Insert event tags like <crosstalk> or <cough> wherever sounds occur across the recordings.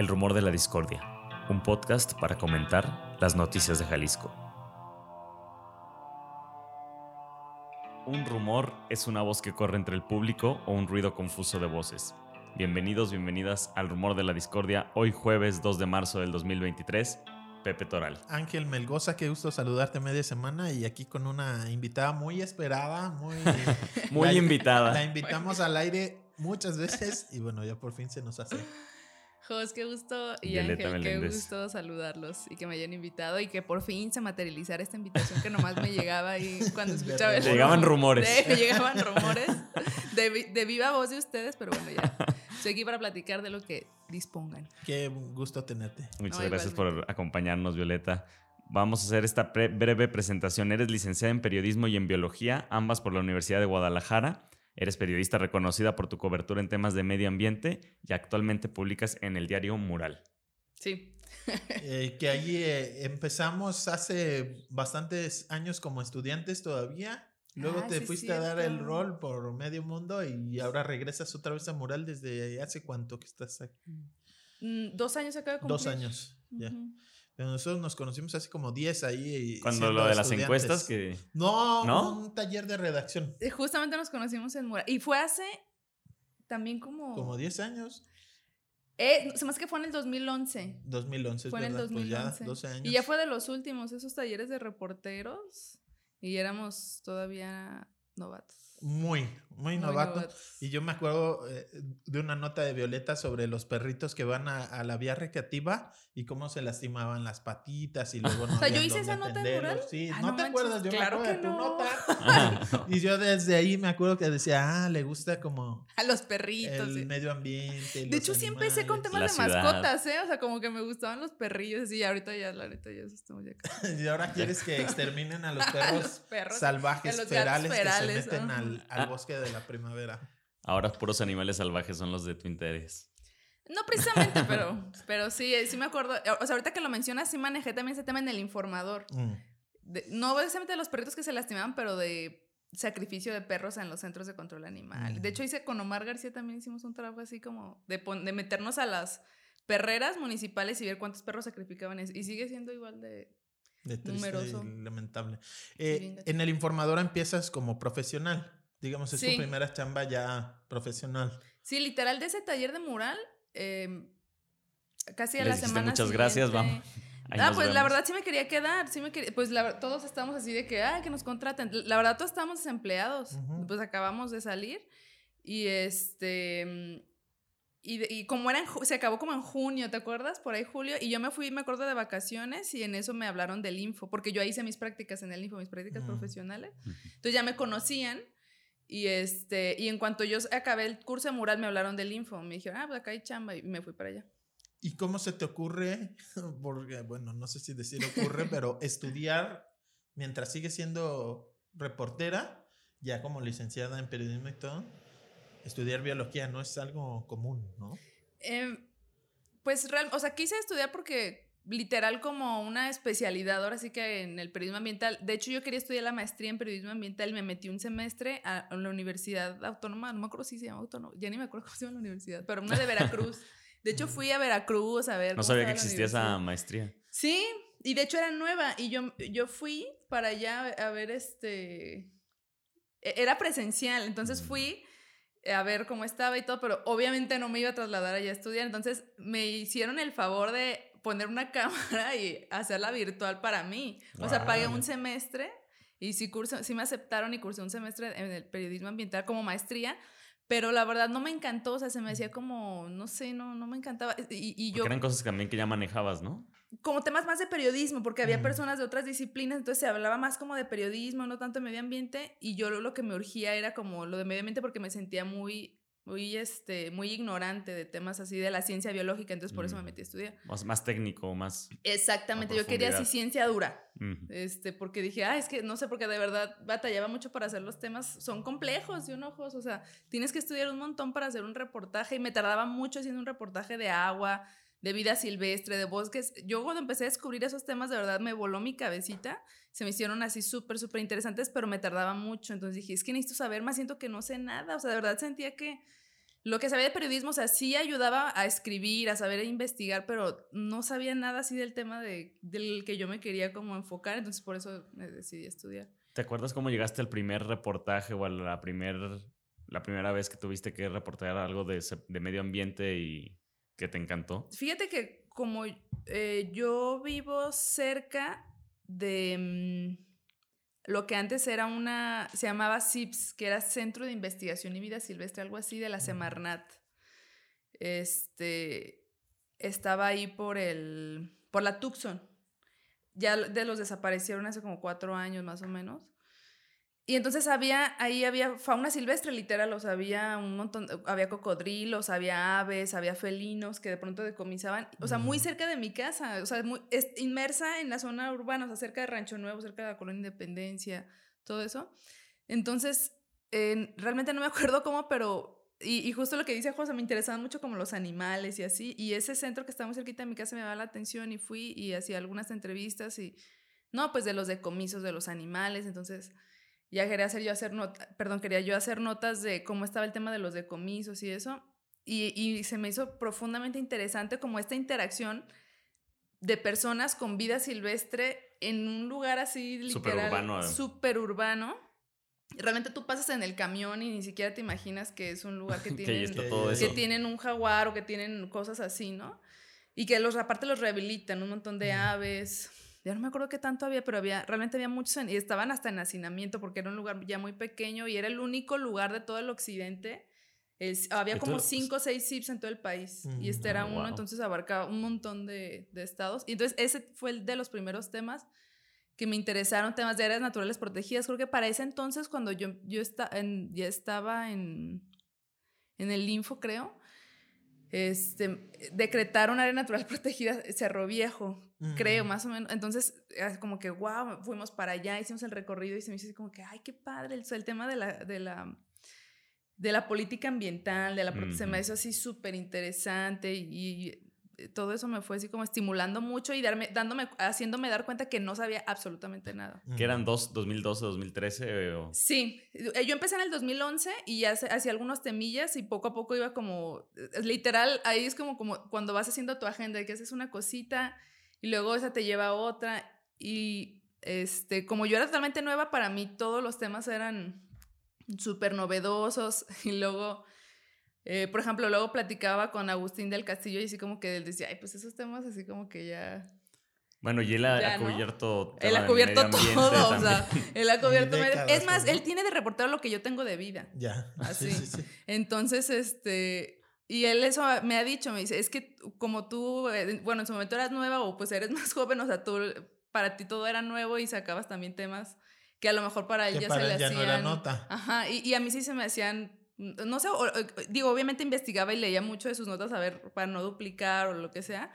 El Rumor de la Discordia, un podcast para comentar las noticias de Jalisco. Un rumor es una voz que corre entre el público o un ruido confuso de voces. Bienvenidos, bienvenidas al Rumor de la Discordia, hoy jueves 2 de marzo del 2023. Pepe Toral. Ángel Melgoza, qué gusto saludarte media semana y aquí con una invitada muy esperada, muy... <laughs> muy invitada. La invitamos al aire muchas veces y bueno, ya por fin se nos hace. Jos, qué gusto y Ángel, qué gusto saludarlos y que me hayan invitado y que por fin se materializara esta invitación que nomás me llegaba ahí <laughs> cuando escuchaba el Llegaban rumores. <laughs> llegaban rumores de, viva voz de ustedes, pero bueno, ya. Estoy aquí para platicar de lo que dispongan. Qué gusto tenerte. Muchas gracias por acompañarnos, Violeta. Vamos a hacer esta breve presentación. Eres licenciada en periodismo y en biología, ambas por la Universidad de Guadalajara. Eres periodista reconocida por tu cobertura en temas de medio ambiente y actualmente publicas en el diario Mural. Sí. <laughs> Eh, que allí eh, empezamos hace bastantes años como estudiantes todavía. Luego ah, te fuiste a dar el rol por medio mundo y ahora regresas otra vez a Mural desde hace cuánto que estás aquí. Mm, dos años acaba de cumplir. Dos años, ya. Nosotros nos conocimos hace como 10 ahí. Cuando lo de las encuestas que... No, un taller de redacción. Eh, justamente nos conocimos en Mural. Y fue hace también como... Como 10 años. Eh, se más que fue en el 2011. 2011, Fue en el 2011. Pues ya 12 años. Y ya fue de los últimos, esos talleres de reporteros. Y éramos todavía novatos. Muy, muy, novato. Y yo me acuerdo eh, de una nota de Violeta sobre los perritos que van a, la vía recreativa y cómo se lastimaban las patitas y <laughs> luego no. o sea, yo hice esa nota en mural. Sí, ah, no, te acuerdas, yo me acuerdo de tu nota. <laughs> y yo desde ahí me acuerdo que decía, ah, le gusta como. A los perritos. El medio ambiente. De hecho, sí empecé con temas de mascotas, ¿eh? O sea, como que me gustaban los perrillos y ahorita ya, la neta, ya estamos <laughs> ya. y ahora quieres que exterminen a los perros, salvajes, ferales, que se meten al al, ah. bosque de la primavera. Ahora puros animales salvajes son los de tu interés. No precisamente, pero, <laughs> pero sí, sí me acuerdo. O sea, ahorita que lo mencionas, sí manejé también ese tema en el informador. Mm. no precisamente de los perritos que se lastimaban, pero de sacrificio de perros en los centros de control animal. De mm. hecho, hice con Omar García también hicimos un trabajo así como de, de meternos a las perreras municipales y ver cuántos perros sacrificaban. Y sigue siendo igual de, numeroso. lamentable. Eh, en el informador empiezas como profesional. Digamos, es tu primera chamba ya profesional. Sí, literal, de ese taller de mural, em, casi a la semana. Muchas gracias, vamos. ah, pues la verdad sí me quería quedar, sí me quería, pues todos estamos así de que, ah, que nos contraten. La verdad todos estábamos desempleados, pues acabamos de salir y este, y, como era se acabó como en junio, ¿te acuerdas? Por ahí julio, y yo me fui, me acuerdo de vacaciones y en eso me hablaron del info, porque yo hice mis prácticas en el info, mis prácticas profesionales, entonces ya me conocían y, este, y en cuanto yo acabé el curso de mural, me hablaron del info. Me dijeron, ah, pues acá hay chamba. Y me fui para allá. ¿Y cómo se te ocurre? <laughs> Porque, bueno, no sé si decir ocurre, pero estudiar mientras sigues siendo reportera, ya como licenciada en periodismo y todo, estudiar biología no es algo común, ¿no? Em, pues, real, o sea, quise estudiar porque literal como una especialidad ahora sí que en el periodismo ambiental. De hecho, yo quería estudiar la maestría en periodismo ambiental y me metí un semestre a, la Universidad Autónoma, no me acuerdo si se llama Autónoma, ya ni me acuerdo cómo se llama la universidad, pero una de Veracruz. <laughs> De hecho, fui a Veracruz a ver. No sabía que existía esa maestría. Sí, y de hecho era nueva y yo, yo fui para allá a ver este... E, era presencial, entonces mm. fui a ver cómo estaba y todo, pero obviamente no me iba a trasladar allá a estudiar, entonces me hicieron el favor de poner una <laughs> cámara y hacerla virtual para mí. O sea, pagué un semestre y sí, curso, sí me aceptaron y cursé un semestre en el periodismo ambiental como maestría, pero la verdad no me encantó, o sea, se me hacía como, no sé, no, no me encantaba. Y, y yo... eran cosas también que ya manejabas, ¿no? Como temas más de periodismo, porque había personas de otras disciplinas, entonces se hablaba más como de periodismo, no tanto de medio ambiente, y yo lo, lo que me urgía era como lo de medio ambiente porque me sentía muy muy, este, muy ignorante de temas así de la ciencia biológica, entonces por eso me mm. metí a estudiar. Más, más técnico, más... Exactamente, yo quería así ciencia dura, este, porque dije, ah, es que no sé, porque de verdad batallaba mucho para hacer los temas, son complejos y un ojos, o sea, tienes que estudiar un montón para hacer un reportaje y me tardaba mucho haciendo un reportaje de agua, de vida silvestre, de bosques. Yo cuando empecé a descubrir esos temas, de verdad me voló mi cabecita. Se me hicieron así súper, súper interesantes, pero me tardaba mucho. Entonces dije, es que necesito saber más, siento que no sé nada. O sea, de verdad sentía que lo que sabía de periodismo, o sea, sí ayudaba a escribir, a saber investigar, pero no sabía nada así del tema de, del que yo me quería como enfocar, entonces por eso me decidí estudiar. ¿Te acuerdas cómo llegaste al primer reportaje o a la, primer, la primera vez que tuviste que reportar algo de, de medio ambiente y que te encantó? Fíjate que como eh, yo vivo cerca de... Mm, lo que antes era una, se llamaba CIPS, que era Centro de Investigación y Vida Silvestre, algo así, de la Semarnat. Este, estaba ahí por el, por la Tucson. Ya de los desaparecieron hace como cuatro años más o menos. Y entonces había, ahí había fauna silvestre, literal, o sea, había un montón, había cocodrilos, había aves, había felinos que de pronto decomisaban, o sea, muy cerca de mi casa, o sea, muy, inmersa en la zona urbana, o sea, cerca de Rancho Nuevo, cerca de la Colonia Independencia, todo eso. Entonces, realmente no me <laughs> acuerdo cómo, pero, y, justo lo que dice José, me interesaban mucho como los animales y así, y ese centro que está muy cerquita de mi casa me daba la atención y fui y hacía algunas entrevistas y, no, pues de los decomisos de los animales, entonces ya quería hacer yo hacer notas, perdón, quería yo hacer notas de cómo estaba el tema de los decomisos y eso. Y, y, se me hizo profundamente interesante como esta interacción de personas con vida silvestre en un lugar así literal. Urbano, Súper urbano. Realmente tú pasas en el camión y ni siquiera te imaginas que es un lugar que <laughs> tienen, que tienen un jaguar o que tienen cosas así, ¿no? Y que los, aparte los rehabilitan, un montón de aves ya no me acuerdo qué tanto había, pero había, realmente había muchos, y estaban hasta en hacinamiento porque era un lugar ya muy pequeño y era el único lugar de todo el occidente. había como cinco o seis SIPs en todo el país y este era uno, entonces abarcaba un montón de, de, estados. Y entonces ese fue el de los primeros temas que me interesaron, temas de áreas naturales protegidas. Creo que para ese entonces, cuando yo, yo en, ya estaba en, en el Info, creo, este, decretaron área natural <laughs> protegida Cerro Viejo, creo, más o menos. Entonces, como que, wow, fuimos para allá, hicimos el recorrido y se me hizo como que, ay, qué padre, el, el tema de la, de la, de la política ambiental, de la, se me hizo así súper interesante y todo eso me fue así como estimulando mucho y darme, dándome, haciéndome dar cuenta que no sabía absolutamente nada. ¿Que eran dos, 2012, 2013? O... Sí, eh, yo empecé en el 2011 y ya hacía algunos temillas y poco a poco iba como, eh, literal, ahí es como, como cuando vas haciendo tu agenda, que haces una cosita y luego esa te lleva a otra y este, como yo era totalmente nueva, para mí todos los temas eran súper novedosos <laughs> y luego eh, por ejemplo, luego platicaba con Agustín del Castillo y así como que él decía, ay, pues esos temas así como que ya... Bueno, y él ha, cubierto... Él ha cubierto <laughs> todo, o sea, él ha cubierto... es más, él tiene de reportero lo que yo tengo de vida. Ya. <laughs> Así. Entonces, este... Y él eso me ha dicho, me dice, es que como tú, eh, bueno, en su momento eras nueva o pues eres <laughs> más joven, o sea, tú, para ti todo era nuevo y sacabas también temas que a lo mejor para él ya se le hacían... no era nota. Ajá, y, y a mí sí se me hacían no sé, digo, obviamente investigaba y leía mucho de sus notas a ver para no duplicar o lo que sea,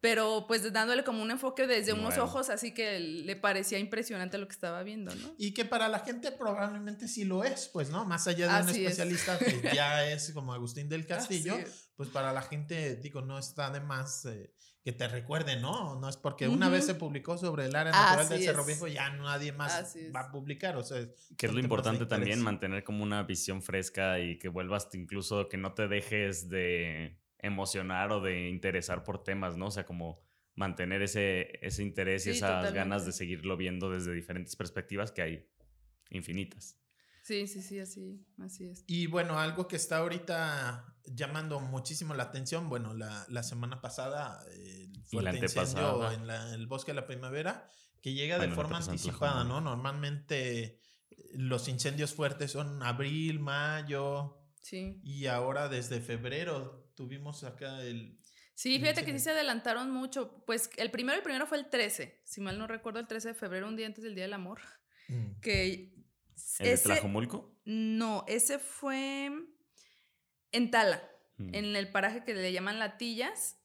pero pues dándole como un enfoque desde unos ojos así que le parecía impresionante lo que estaba viendo, ¿no? Y que para la gente probablemente sí lo es, pues, ¿no? Más allá de un especialista que ya es como Agustín del <laughs> Castillo, pues para la gente, digo, no está de más eh, que te recuerde, ¿no? No es porque una vez se publicó sobre el área natural del Cerro Viejo, ya nadie más va a publicar, o sea. Que es lo importante también, mantener como una visión fresca y que vuelvas incluso, que no te dejes de emocionar o de interesar por temas, ¿no? O sea, como mantener ese, ese interés y esas ganas de seguirlo viendo desde diferentes perspectivas que hay infinitas. Sí, sí, sí, así, así es. Y bueno, algo que está ahorita llamando muchísimo la atención, bueno, la, la semana pasada, el incendio en, el bosque de la primavera, que llega de forma anticipada, ¿no? Normalmente eh, los incendios fuertes son abril, mayo. Sí. Y ahora desde febrero tuvimos acá el... Sí, fíjate que sí se adelantaron mucho. Pues el primero, el primero fue el 13, si mal no recuerdo, el 13 de febrero, un día antes del Día del Amor. Mm. Que ¿El de Tlajomulco? No, ese fue en Tala, mm. en el paraje que le llaman Latillas,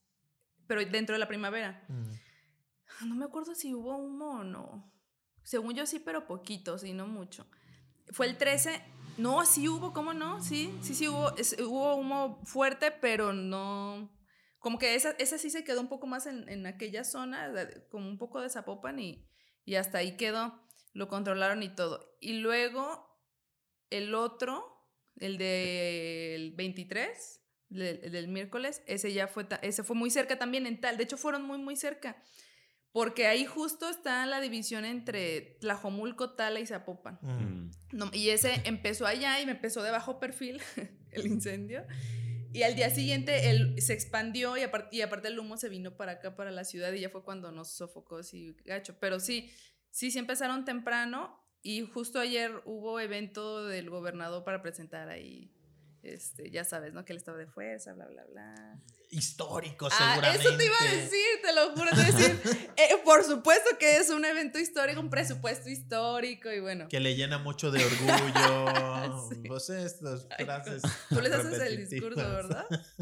pero dentro de la primavera. Mm. No me acuerdo si hubo humo o no. Según yo sí, pero poquito, sí, no mucho. Fue el 13. No, sí hubo, ¿cómo no? Sí, sí, sí hubo, hubo humo fuerte, pero no... Como que esa, esa sí se quedó un poco más en, en aquella zona, como un poco de Zapopan y, y hasta ahí quedó lo controlaron y todo. Y luego el otro, el del 23, el del miércoles, ese ya fue, ese fue muy cerca también en tal. De hecho, fueron muy, muy cerca. Porque ahí justo está la división entre Tlajomulco, Tala y Zapopan. Mm. No, y ese empezó allá y me empezó de bajo perfil <laughs> el incendio. Y al día siguiente él se expandió y, aparte y aparte el humo se vino para acá, para la ciudad, y ya fue cuando nos sofocó así gacho. Pero sí, sí, sí empezaron temprano y justo ayer hubo evento del gobernador para presentar ahí, este, ya sabes, ¿no? Que él estaba de fuerza, bla, bla, bla. Histórico, Ah, seguramente. eso te iba a decir, te lo juro, te iba a decir. <laughs> eh, por supuesto que es un evento histórico, un presupuesto histórico y bueno. Que le llena mucho de orgullo. <laughs> Sí. Pues estas frases. Tú les haces el discurso, ¿verdad? <laughs>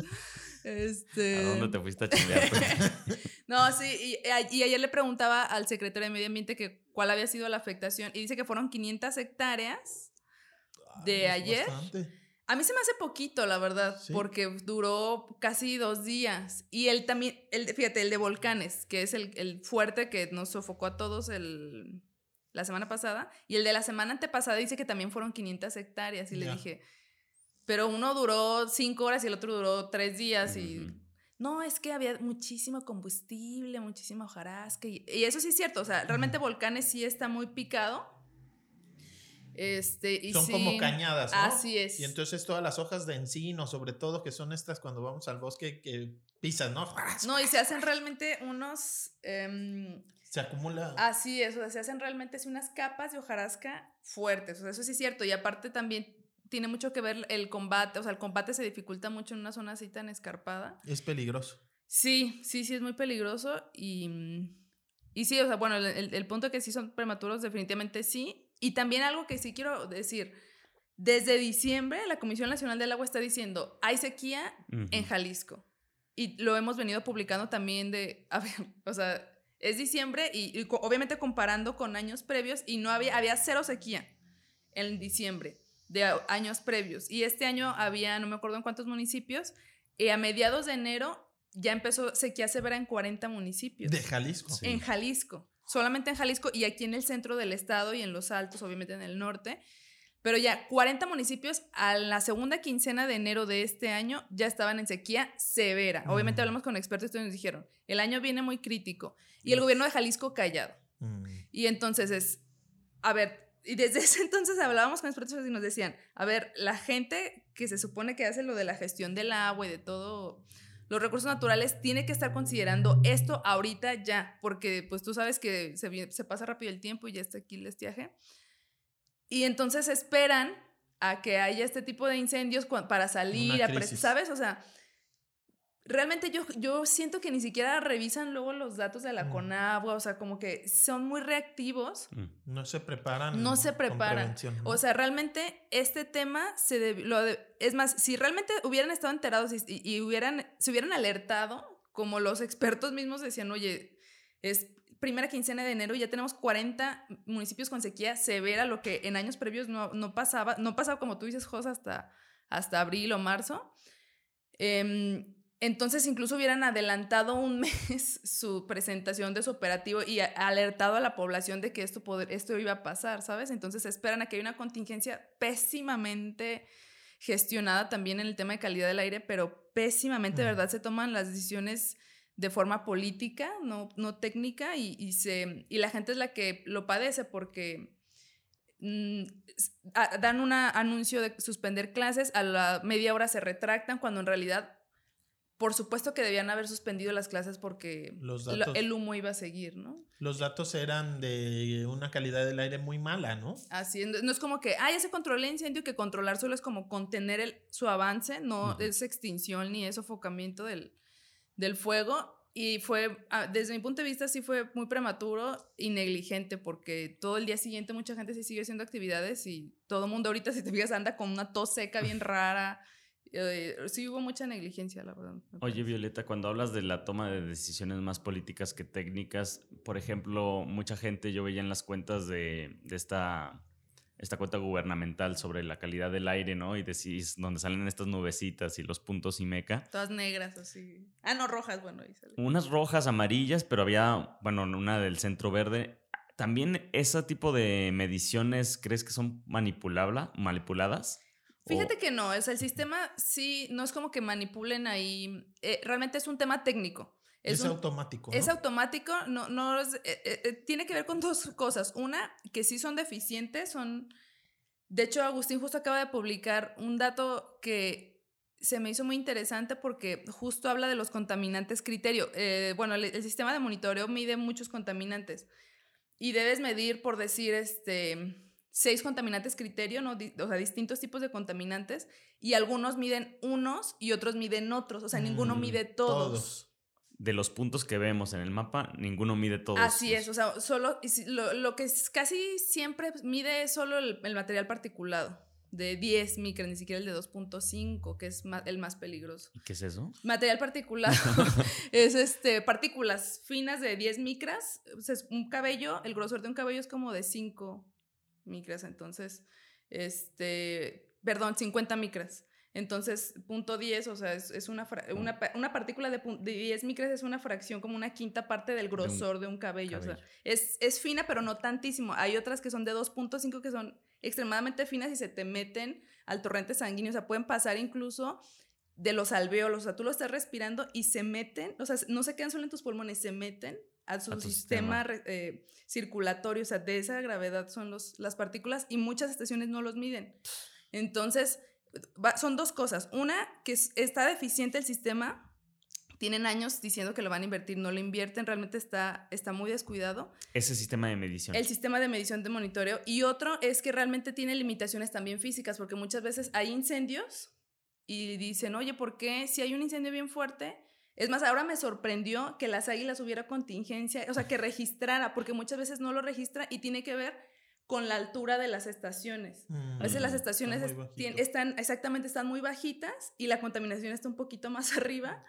Este... ¿A dónde te fuiste a chingar? <laughs> No, sí, y, a- y ayer le preguntaba al secretario de Medio Ambiente que cuál había sido la afectación y dice que fueron 500 hectáreas. ¿De es ayer? bastante. A mí se me hace poquito, la verdad, Sí. porque duró casi dos días. Y él también, el, de- fíjate, el de volcanes, que es el, el fuerte que nos sofocó a todos el, la semana pasada. Y el de la semana antepasada dice que también fueron 500 hectáreas. Y le dije, pero uno duró cinco horas y el otro duró tres días. Y no, es que había muchísimo combustible, muchísima hojarasca. Y, y eso sí es cierto, o sea, realmente volcanes sí está muy picado. Este, y Son sí- como cañadas, ¿no? Así es. Y entonces todas las hojas de encino, sobre todo, que son estas cuando vamos al bosque que pisan, ¿no? No, y se hacen realmente unos. em, Se acumula. así es, o sea, se hacen realmente así unas capas de hojarasca fuertes. O sea, eso sí es cierto. Y aparte también tiene mucho que ver el combate. O sea, el combate se dificulta mucho en una zona así tan escarpada. Es peligroso. Sí, sí, sí, es muy peligroso. Y, mm, y sí, o sea, bueno, el, el- el punto que sí son prematuros, definitivamente sí. Y también algo que sí quiero decir. Desde diciembre, la Comisión Nacional del Agua está diciendo, hay sequía en Ujú. Jalisco. Y lo hemos venido publicando también de, <laughs> a ver, o sea, es diciembre y, y obviamente comparando con años previos y no había, había cero sequía en diciembre de años previos. Y este año había, no me acuerdo en cuántos municipios, y a mediados de enero ya empezó sequía severa en 40 municipios. De Jalisco. Sí. En Jalisco. Solamente en Jalisco y aquí en el centro del estado y en los altos, obviamente en el norte. Pero ya 40 municipios a la segunda quincena de enero de este año ya estaban en sequía severa. Obviamente hablamos con expertos y nos dijeron, el año viene muy crítico. Y el gobierno de Jalisco callado. Mm. Y entonces es, a ver, y desde <laughs> ese entonces hablábamos con expertos y nos decían, a ver, la gente que se supone que hace lo de la gestión del agua y de todo los recursos naturales tiene que estar considerando esto ahorita ya, porque pues tú sabes que se, pasa rápido el tiempo y ya está aquí el estiaje. Y entonces esperan a que haya este tipo de incendios para salir, a. ¿sabes? O sea, realmente yo, yo siento que ni siquiera revisan luego los datos de la Mm. Conagua, o sea, como que son muy reactivos. Mm. No se preparan. No se preparan. ¿no? O sea, realmente este tema se deb- lo de- es más, si realmente hubieran estado enterados y, y- y hubieran, se hubieran alertado, como los expertos mismos decían, oye, es primera quincena de enero y ya tenemos 40 municipios con sequía severa, lo que en años previos no, no pasaba, no pasaba como tú dices, Jos, hasta, hasta abril o marzo. Em, entonces incluso hubieran adelantado un <laughs> mes su presentación de su operativo y alertado a la población de que esto, poder, esto iba a pasar, ¿sabes? Entonces esperan a que haya una contingencia pésimamente gestionada también en el tema de calidad del aire, pero pésimamente. ¿verdad? Se toman las decisiones de forma política, no, no técnica, y, y se, y la gente es la que lo padece porque mm, dan un anuncio de suspender clases, a la media hora se retractan, cuando en realidad, por supuesto que debían haber suspendido las clases porque Los lo- datos. el humo iba a seguir, ¿no? Los datos eran de una calidad del aire muy mala, ¿no? Así, no es como que, ah, ya se controla el incendio, que controlar solo es como contener el, su avance, no es extinción ni es sofocamiento del, del fuego. Y fue, ah, desde mi punto de vista, sí fue muy prematuro y negligente, porque todo el día siguiente mucha gente sí sigue haciendo actividades y todo el mundo ahorita, si te fijas, anda con una tos seca bien <laughs> rara. Eh, sí hubo mucha negligencia, la verdad. Oye. Violeta, cuando hablas de la toma de decisiones más políticas que técnicas, por ejemplo, mucha gente yo veía en las cuentas de, de esta, esta cuenta gubernamental sobre la calidad del aire, ¿no? Y decís, donde salen estas nubecitas y los puntos y meca. Todas negras, así. Ah, no, rojas, bueno, ahí sale. Unas rojas, amarillas, pero había, bueno, una del centro verde. También ese tipo de mediciones, ¿crees que son manipulabla, manipuladas? Fíjate que no, o sea, el sistema sí, no es como que manipulen ahí, eh, realmente es un tema técnico. Es, un- automático. ¿no? Es automático, no, no es- eh, eh, eh, tiene que ver con dos cosas. Una, que sí son deficientes, son... De hecho, Agustín justo acaba de publicar un dato que se me hizo muy interesante porque justo habla de los contaminantes criterio. Eh, bueno, el, el sistema de monitoreo mide muchos contaminantes y debes medir, por decir, este, seis contaminantes criterio, ¿no? O sea, distintos tipos de contaminantes y algunos miden unos y otros miden otros. O sea, ninguno Mm, mide todos. todos. De los puntos que vemos en el mapa, ninguno mide todos. Así es, o sea, solo lo, lo que casi siempre mide es solo el, el material particulado de 10 micras, ni siquiera el de 2.5, que es el más peligroso. ¿Y qué es eso? Material particulado <laughs> es este partículas finas de 10 micras, o sea, es un cabello, el grosor de un cabello es como de 5 micras, entonces este, perdón, 50 micras. Entonces, punto 10, o sea, es, es una, fra- una, una partícula de, pun- de 10 micras es una fracción como una quinta parte del grosor de un, cabello. O sea, es, es fina, pero no tantísimo. Hay otras que son de 2.5 que son extremadamente finas y se te meten al torrente sanguíneo. O sea, pueden pasar incluso de los alvéolos. O sea, tú lo estás respirando y se meten, o sea, no se quedan solo en tus pulmones, se meten a su A tu sistema, sistema. eh, circulatorio. O sea, de esa gravedad son los, las partículas y muchas estaciones no los miden. Entonces, va- son dos cosas. Una, que es- está deficiente el sistema. Tienen años diciendo que lo van a invertir, no lo invierten, realmente está, está muy descuidado. Ese sistema de medición. El sistema de medición de monitoreo. Y otro es que realmente tiene limitaciones también físicas, porque muchas veces hay incendios y dicen, oye, ¿por qué si hay un incendio bien fuerte? Es más, ahora me sorprendió que las águilas hubiera contingencia, o sea, que registrara, porque muchas veces no lo registra y tiene que ver con la altura de las estaciones. A veces las Mm, estaciones están, exactamente, están muy bajitas y la contaminación está un poquito más <laughs> arriba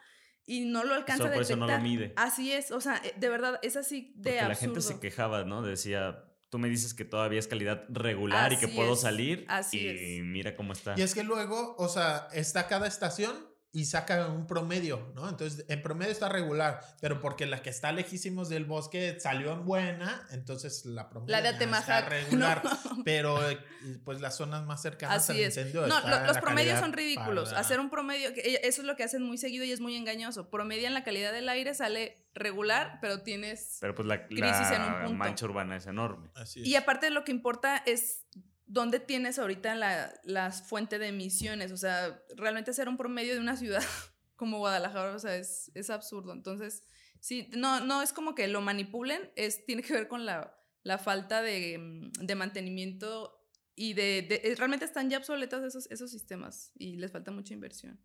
y no lo alcanza a por eso no detectar. lo mide. Así es, o sea, eh, de verdad, es así de Porque la absurdo. gente se quejaba, ¿no? Decía, tú me dices que todavía es calidad regular y que puedo es, salir. así y es. mira cómo está. Y es que luego, o sea, está cada estación y saca un promedio, ¿no? Entonces, en promedio está regular, pero porque la que está lejísimos del bosque salió en buena, entonces la promedio La de está <laughs> regular. no. Pero, eh, pues las zonas más cercanas al es. incendio No, lo- los promedios son ridículos. para- Hacer un promedio, eh, eso es lo que hacen muy seguido y es muy engañoso. Promedian la calidad del aire, sale regular, pero tienes... Pero pues la, Crisis en un la punto. mancha urbana es enorme. Así es. Y aparte lo que importa es dónde tienes ahorita la, las fuentes de emisiones. O sea, realmente hacer un promedio de una ciudad <laughs> como Guadalajara, o sea, es, es absurdo. Entonces, sí, no, no es como que lo manipulen, es, tiene que ver con la, la falta de, mm, de mantenimiento y de, eh, Realmente están ya obsoletos esos, esos sistemas y les falta mucha inversión.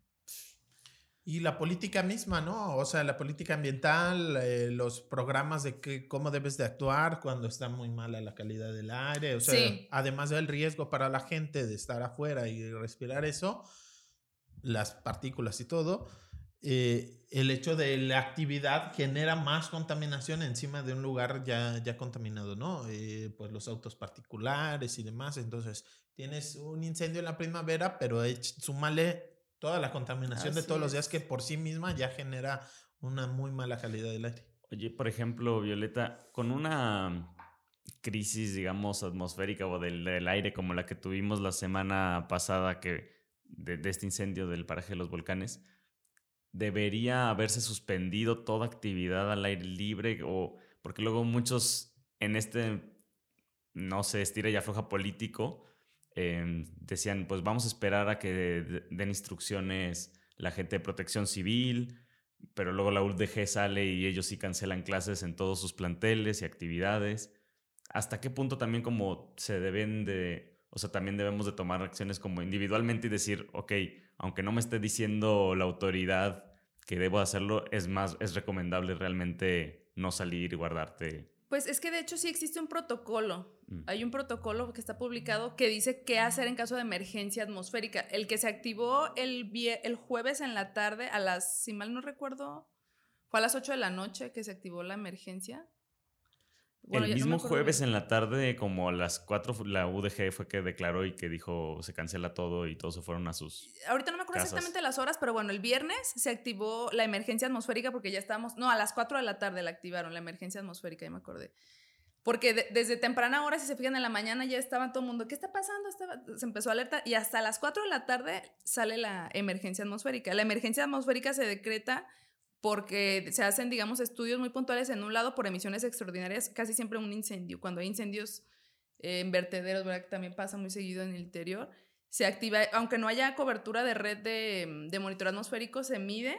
Y la política misma, ¿no? O sea, la política ambiental, eh, los programas de que, cómo debes de actuar cuando está muy mala la calidad del aire. O sea, Sí. además del riesgo para la gente de estar afuera y respirar eso, las partículas y todo, eh, el hecho de la actividad genera más contaminación encima de un lugar ya, ya contaminado, ¿no? Eh, pues los autos particulares y demás. Entonces, tienes un incendio en la primavera, pero súmale toda la contaminación de todos los días que por sí misma ya genera una muy mala calidad del aire. Oye, por ejemplo, Violeta, con una crisis, digamos, atmosférica o del, del aire como la que tuvimos la semana pasada que de, de este incendio del paraje de los volcanes, ¿debería haberse suspendido toda actividad al aire libre? O porque luego muchos en este, no sé, estira y afloja político, eh, decían, pues vamos a esperar a que de- den instrucciones la gente de protección civil, pero luego la UDG sale y ellos sí cancelan clases en todos sus planteles y actividades. ¿Hasta qué punto también como se deben de, o sea, también debemos de tomar acciones como individualmente y decir, ok, aunque no me esté diciendo la autoridad que debo hacerlo, es más, es recomendable realmente no salir y guardarte. Pues es que de hecho sí existe un protocolo. Mm. Hay un protocolo que está publicado que dice qué hacer en caso de emergencia atmosférica. El que se activó el, el jueves en la tarde a las, si mal no recuerdo, fue a las 8 de la noche que se activó la emergencia. Bueno, el no mismo jueves en la tarde, como a las 4, la UDG fue que declaró y que dijo se cancela todo y todos se fueron a sus... Ahorita no me acuerdo casas. exactamente las horas, pero bueno, el viernes se activó la emergencia atmosférica porque ya estábamos, no, a las 4 de la tarde la activaron, la emergencia atmosférica, ya me acordé. porque desde temprana hora, si se fijan en la mañana, ya estaba todo el mundo, ¿qué está pasando? se empezó a alertar y hasta las 4 de la tarde sale la emergencia atmosférica. La emergencia atmosférica se decreta porque se hacen, digamos, estudios muy puntuales en un lado por emisiones extraordinarias, casi siempre un incendio. Cuando hay incendios en vertederos, ¿verdad? Que también pasa muy seguido en el interior, se activa, aunque no haya cobertura de red de, de monitoreo atmosférico, se mide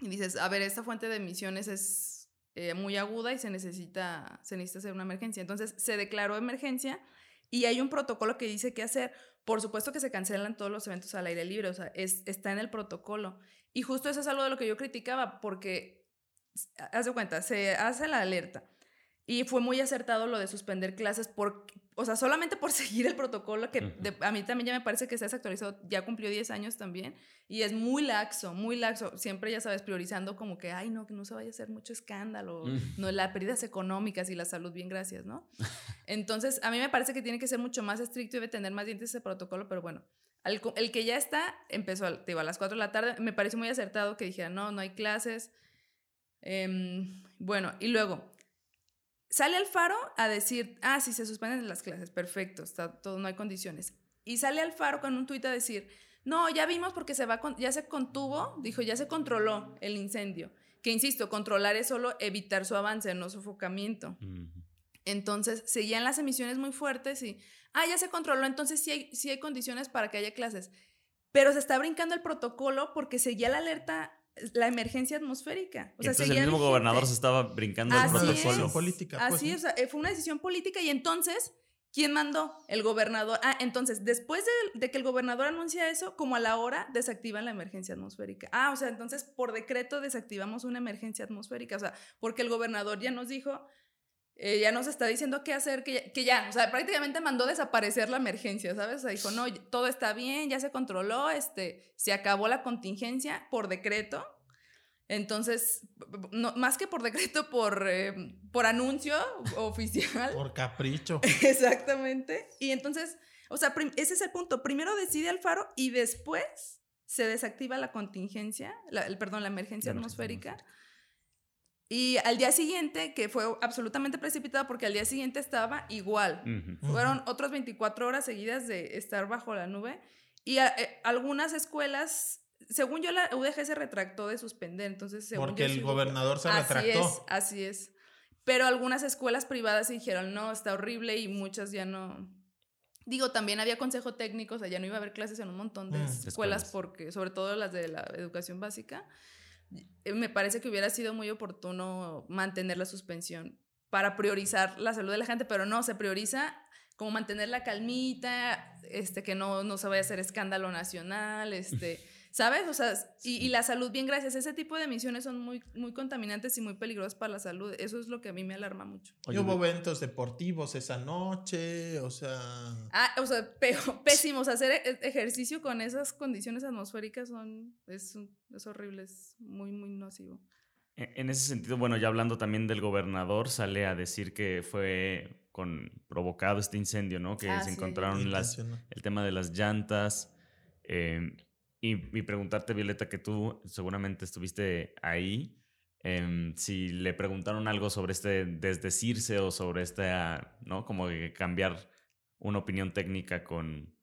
y dices, a ver, esta fuente de emisiones es eh, muy aguda y se necesita, se necesita hacer una emergencia. Entonces se declaró emergencia y hay un protocolo que dice qué hacer. Por supuesto que se cancelan todos los eventos al aire libre, o sea, es, está en el protocolo. Y justo eso es algo de lo que yo criticaba, porque, haz de cuenta, se hace la alerta. Y fue muy acertado lo de suspender clases, por, o sea, solamente por <laughs> seguir el protocolo, que a mí también ya me parece que se ha actualizado, ya cumplió 10 años también, y es muy laxo, muy laxo, siempre ya sabes, priorizando como que, ay, no, que no se vaya a hacer mucho escándalo, no, las pérdidas económicas y la salud, bien, gracias, ¿no? <laughs> Entonces, a mí me parece que tiene que ser mucho más estricto y debe tener más dientes ese protocolo, pero bueno, el, que ya está, empezó digo, a las 4 de la tarde. Me parece muy acertado que dijera, no, no hay clases. Em, bueno, y luego sale Alfaro a decir, ah, sí, se suspenden las clases, perfecto, está todo, no hay condiciones. Y sale Alfaro con un tuit a decir, no, ya vimos porque se va, ya se contuvo, dijo, ya se controló el incendio. Que insisto, controlar es solo evitar su avance, no sofocamiento. Entonces, seguían las emisiones muy fuertes y ah, ya se controló, entonces sí hay, sí hay condiciones para que haya clases. Pero se está brincando el protocolo porque seguía la alerta, la emergencia atmosférica. O sea, entonces el mismo gobernador se estaba brincando el protocolo. Es, política. Pues, Así es, eh, fue una decisión política y entonces, ¿quién mandó? El gobernador. Ah, entonces, después de, de, que el gobernador anuncia eso, como a la hora, desactivan la emergencia atmosférica. Ah, o sea, entonces por decreto desactivamos una emergencia atmosférica. O sea, porque el gobernador ya nos dijo, eh, ya nos está diciendo qué hacer, que ya, o sea, prácticamente mandó desaparecer la emergencia, ¿sabes? O sea, dijo, no, todo está bien, ya se controló, este, se acabó la contingencia por decreto. Entonces, no, más que por decreto, por, eh, por anuncio oficial. Por capricho. <laughs> Exactamente. Y entonces, o sea, ese es el punto. Primero decide Alfaro y después se desactiva la contingencia, el, perdón, la emergencia atmosférica. Y al día siguiente, que fue absolutamente precipitado porque al día siguiente estaba igual. Fueron otras 24 horas seguidas de estar bajo la nube. Y eh, algunas escuelas, según yo, la UDG se retractó de suspender. Entonces, porque el gobernador se retractó. Así es, así es. Pero algunas escuelas privadas dijeron, no, está horrible y muchas ya no. Digo, también había consejo técnico, o sea, ya no iba a haber clases en un montón de mm. escuelas, porque, sobre todo las de la educación básica. Eh, me parece que hubiera sido muy oportuno mantener la suspensión para priorizar la salud de la gente, pero no, se prioriza como mantener la calmita, este, que no, no se vaya a hacer escándalo nacional, este, <laughs> ¿sabes? O sea, y, la salud, bien, gracias. Ese tipo de emisiones son muy, muy contaminantes y muy peligrosas para la salud. Eso es lo que a mí me alarma mucho. hubo eventos deportivos esa noche, o sea... Ah, o sea, <laughs> pésimos. Hacer e, ejercicio con esas condiciones atmosféricas son, es, es horrible, es muy, muy nocivo. E, en ese sentido, bueno, ya hablando también del gobernador, sale a decir que fue con provocado este incendio, ¿no? Que ah, se encontraron las, el tema de las llantas. Eh, y, preguntarte, Violeta, que tú seguramente estuviste ahí, em, si le preguntaron algo sobre este desdecirse o sobre este, ¿no? Como de cambiar una opinión técnica con,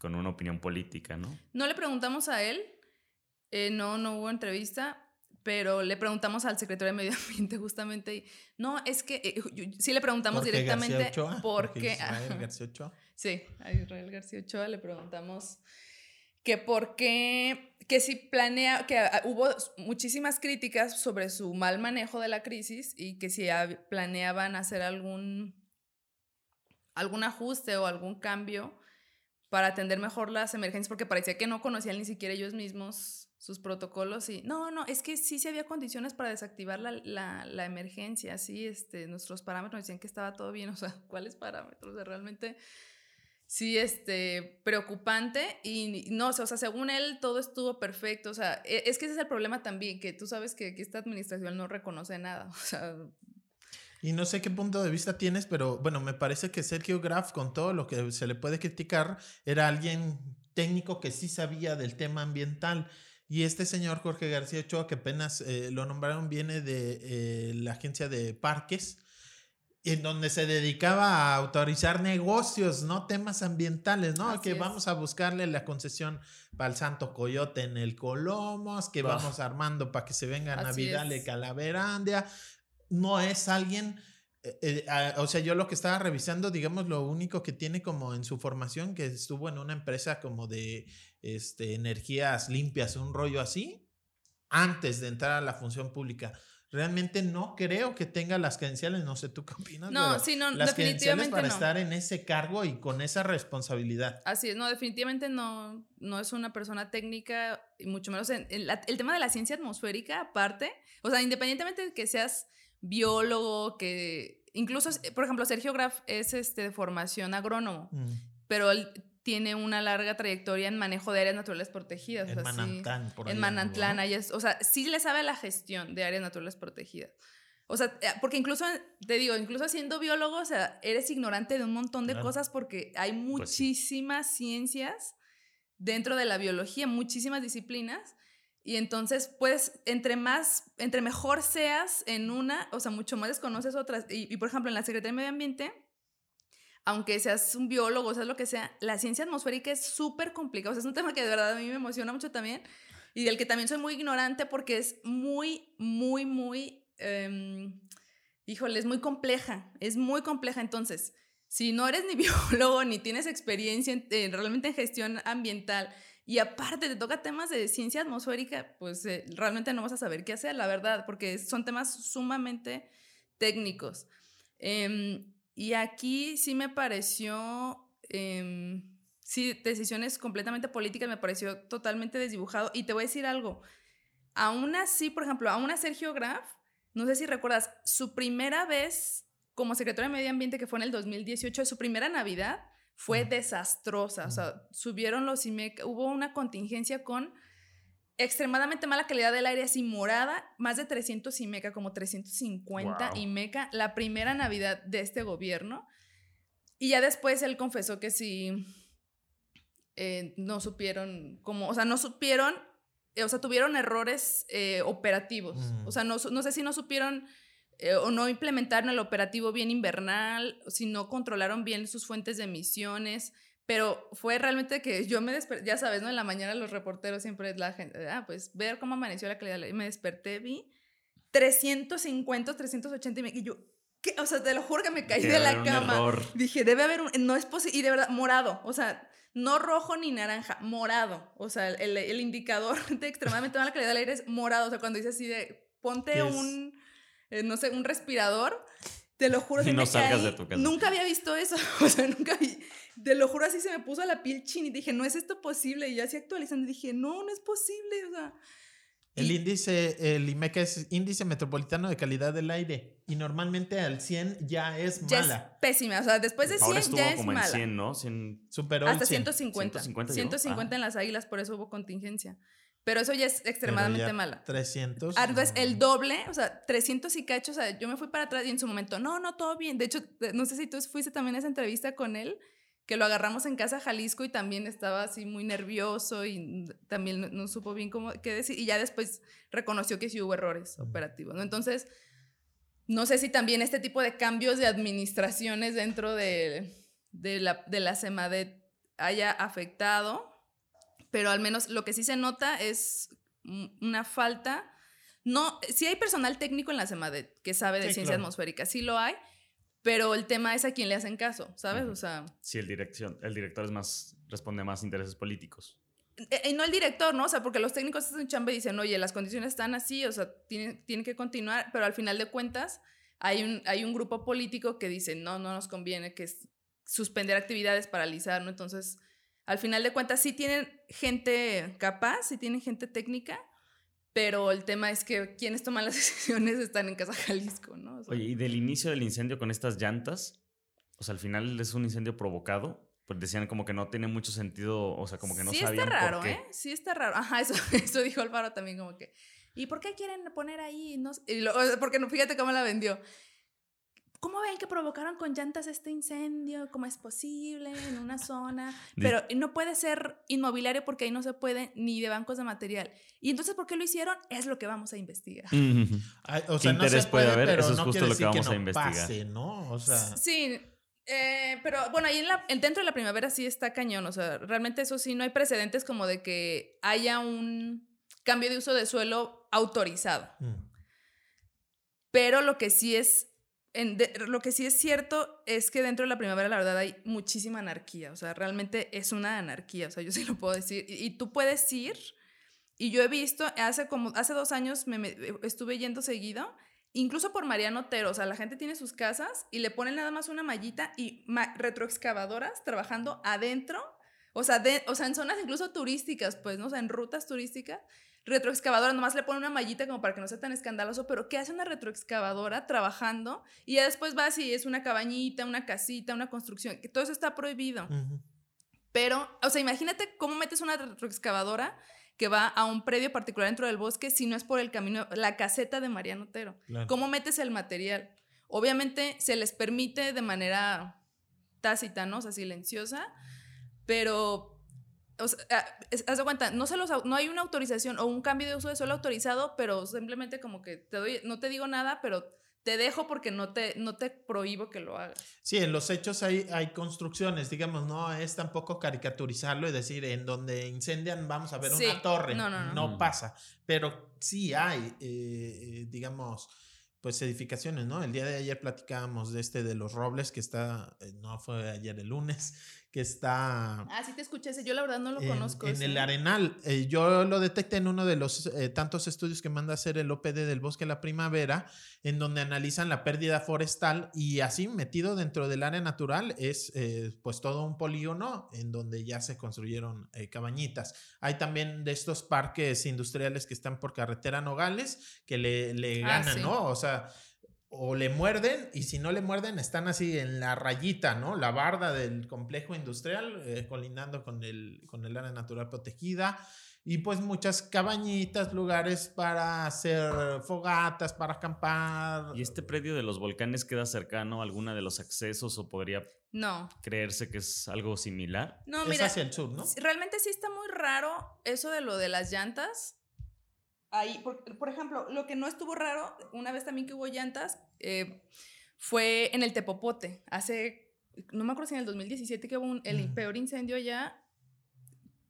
con una opinión política, ¿no? No le preguntamos a él, eh, no, no hubo entrevista, pero le preguntamos al secretario de Medio <laughs> Ambiente justamente, y, no, es que eh, sí le preguntamos directamente por qué... Israel García Ochoa. Sí, a Israel García Ochoa le preguntamos que por qué, que si planea, que hubo muchísimas críticas sobre su mal manejo de la crisis y que si planeaban hacer algún, algún ajuste o algún cambio para atender mejor las emergencias, porque parecía que no conocían ni siquiera ellos mismos sus protocolos y no, no, es que sí se había condiciones para desactivar la, la, emergencia, sí, este, nuestros parámetros decían que estaba todo bien, <laughs> o sea, ¿cuáles parámetros? realmente sí, este, preocupante y no, o sea, según él todo estuvo perfecto, o sea, e, es que ese es el problema también, que tú sabes que, esta administración no reconoce nada. <laughs> Y no sé qué punto de vista tienes, pero bueno, me parece que Sergio Graf, con todo lo que se le puede criticar, era alguien técnico que sí sabía del tema ambiental. Y este señor Jorge García Ochoa, que apenas eh, lo nombraron, viene de eh, la agencia de parques en donde se dedicaba a autorizar negocios, no temas ambientales, ¿no? Así que es. vamos a buscarle la concesión para el Santo Coyote en el Colomos, que vamos armando para que se vengan a Así Vidal y es. Calaverandia. No es alguien, eh, eh, o sea, yo lo que estaba revisando, digamos, lo único que tiene como en su formación, que estuvo en una empresa como de este, energías limpias, un rollo así, antes de entrar a la función pública. Realmente no creo que tenga las credenciales, no sé tú qué opinas. No, sí, no, las credenciales definitivamente para no. estar en ese cargo y con esa responsabilidad. Así es, no, definitivamente no, no es una persona técnica, y mucho menos en, en la- el tema de la ciencia atmosférica, aparte, o sea, independientemente de que seas biólogo, que incluso, por ejemplo, Sergio Graf es este, de formación agrónomo, Mm, pero él tiene una larga trayectoria en manejo de áreas naturales protegidas. o En sea, sí. Manantlán, por en Manantlán, ahí es, o sea, sí le sabe a la gestión de áreas naturales protegidas. O sea, eh, porque incluso, te digo, incluso siendo biólogo, o sea, eres ignorante de un montón de Claro. cosas porque hay Pues sí. muchísimas ciencias dentro de la biología, muchísimas disciplinas. Y entonces, pues, entre más, entre mejor seas en una, o sea, mucho más desconoces otras. Y, y, por ejemplo, en la Secretaría de Medio Ambiente, aunque seas un biólogo, seas lo que sea, la ciencia atmosférica es súper complicada. O sea, es un tema que de verdad a mí me emociona mucho también y del que también soy muy ignorante porque es muy, muy, muy, em, híjole, es muy compleja, es muy compleja. Entonces, si no eres ni <laughs> biólogo ni tienes experiencia en- en- realmente en gestión ambiental y aparte te toca temas de ciencia atmosférica, pues eh, realmente no vas a saber qué hacer, la verdad, porque son temas sumamente técnicos. Em, y aquí sí me pareció, em, sí, decisiones completamente políticas, me pareció totalmente desdibujado. Y te voy a decir algo, aún así, por ejemplo, aún a Sergio Graf, no sé si recuerdas, su primera vez como secretario de Medio Ambiente, que fue en el 2018, su primera Navidad fue desastrosa. O sea, subieron los IMEC, hubo una contingencia con extremadamente mala calidad del aire, así morada, más de 300 IMECA, como 350 Wow. IMECA, la primera Navidad de este gobierno. Y ya después él confesó que sí, eh, no supieron, como, o sea, no supieron, eh, o sea, tuvieron errores eh, operativos. Mm. O sea, no, no sé si no supieron o no implementaron el operativo bien invernal, si no controlaron bien sus fuentes de emisiones. Pero fue realmente que yo me desperté, ya sabes, ¿no? En la mañana los reporteros siempre es la gente, ah, pues ver cómo amaneció la calidad. Y me desperté, vi 350, 380 y, yo, ¿qué? O sea, te lo juro que me caí de la cama. error. Dije, debe haber un, no es posible, y de verdad, morado, o sea, no rojo ni naranja, morado. O sea, el, el indicador <laughs> de extremadamente mala calidad del aire es morado. O sea, cuando dice así de, ponte un, eh, no sé, un respirador, te lo juro. Y no salgas caí. de tu casa. Nunca había visto eso, <laughs> o sea, nunca vi. Te lo juro, así se me puso la piel chin y dije, no es esto posible. Y yo así actualizando y dije, no, no es posible. O sea, El índice, el IMECA es índice metropolitano de calidad del aire y normalmente al 100 ya es ya es mala. pésima. O sea, después de 100 Ahora estuvo ya es como mala. en 100, ¿no? 100. Superó Hasta el 100. 150. 150 150, llegó. en las águilas, por eso hubo contingencia. Pero eso ya es extremadamente mala. 300. Ah, Entonces, no. el doble, o sea, 300 y cacho, o sea, yo me fui para atrás y en su momento, no, no, todo bien. De hecho, no sé si tú fuiste también a esa entrevista con él, que lo agarramos en casa Jalisco y también estaba así muy nervioso y también no, no supo bien cómo qué decir. Y ya después reconoció que sí hubo errores operativos, ¿no? Entonces, no sé si también este tipo de cambios de administraciones dentro de, de la, de la CEMADET haya afectado, pero al menos lo que sí se nota es una falta. No, sí hay personal técnico en la CEMADET que sabe de Sí, ciencia claro. atmosférica, sí lo hay, pero el tema es a quién le hacen caso, ¿sabes? Ujú. O sea, Sí, el, dirección, el director es más, responde a más intereses políticos. eh, y no el director, ¿no? O sea, porque los técnicos hacen un chamba y dicen, oye, las condiciones están así, o sea, tienen, tienen que continuar, pero al final de cuentas hay un, hay un grupo político que dice, no, no nos conviene, que suspender actividades, paralizar, ¿no? Entonces, al final de cuentas sí tienen gente capaz, sí tienen gente técnica, pero el tema es que quienes toman las <laughs> decisiones están en Casa Jalisco, ¿no? O sea, Oye, y del inicio del incendio con estas llantas, o sea, al final es un incendio provocado, pues decían como que no tiene mucho sentido, o sea, como que no sí sabían está raro, por qué. ¿eh? Sí está raro. Ajá, eso, <laughs> eso dijo Alfaro también como que, ¿y por qué quieren poner ahí? No? Y lo- porque no, fíjate cómo la vendió. ¿Cómo ven que provocaron con llantas este incendio? ¿Cómo es posible en una <laughs> zona? Pero no puede ser inmobiliario porque ahí no se puede ni de bancos de material. Y entonces, ¿por qué lo hicieron? Es lo que vamos a investigar. o sea, no se puede, haber? Pero Eso es justo lo que vamos a investigar. Pase, ¿no? O sea... Sí, eh, pero bueno, ahí en la, dentro de la primavera sí está cañón. O sea, realmente eso sí, no hay precedentes como de que haya un cambio de uso de suelo autorizado. Mm. Pero lo que sí es. Lo que sí es cierto es que dentro de la primavera, la verdad, hay muchísima anarquía. O sea, realmente es una anarquía. O sea, yo sí lo puedo decir. Y, tú puedes ir. Y yo he visto, hace como, hace dos años me estuve yendo seguido incluso por Mariano Otero, o sea, la gente tiene sus casas y le ponen nada más una mallita y retroexcavadoras trabajando adentro, o sea, o sea, en zonas incluso turísticas, pues, ¿no? O sea, en rutas turísticas, retroexcavadora, nomás le ponen una mallita como para que no sea tan escandaloso, pero ¿qué hace una retroexcavadora trabajando? Y ya después va si es una cabañita, una casita, una construcción, que todo eso está prohibido. Pero, o sea, imagínate cómo metes una retroexcavadora que va a un predio particular dentro del bosque si no es por el camino, la caseta de Mariano Otero. ¿Cómo metes el material? Obviamente se les permite de manera tácita, ¿no? O sea, silenciosa, pero o sea, ah, haz de cuenta, no, se los, no hay una autorización o un cambio de uso de suelo autorizado, pero simplemente como que te doy, no te digo nada, pero te dejo porque no te, no te prohíbo que lo hagas. Sí, en los hechos hay, hay construcciones, digamos, no es tampoco caricaturizarlo y decir en donde incendian vamos a ver una torre. No, no, no. no pasa, pero sí hay, eh, digamos, pues edificaciones, ¿no? El día de ayer platicábamos de este de los robles que está, eh, no fue ayer el lunes, que está... Ah, sí te escuché ese, yo la verdad no lo conozco. En el Arenal, eh, yo lo detecté en uno de los eh, tantos estudios que manda hacer el OPD del Bosque la Primavera, en donde analizan la pérdida forestal y así metido dentro del área natural es eh, pues todo un polígono en donde ya se construyeron cabañitas. Hay también de estos parques industriales que están por carretera Nogales que le, le ah, ganan, ¿no? O sea o le muerden y si no le muerden están así en la rayita, ¿no? La barda del complejo industrial eh, colindando con el, con el área natural protegida y pues muchas cabañitas, lugares para hacer fogatas, para acampar. ¿Y este predio de los volcanes queda cercano a alguna de los accesos o podría no. creerse que es algo similar? No, mira. Es hacia el sur, ¿no? Realmente sí está muy raro eso de lo de las llantas ahí, por, ejemplo, lo que no estuvo raro, una vez también que hubo llantas, eh, fue en el Tepopote. Hace, no me acuerdo si en el 2017 que hubo el peor incendio allá.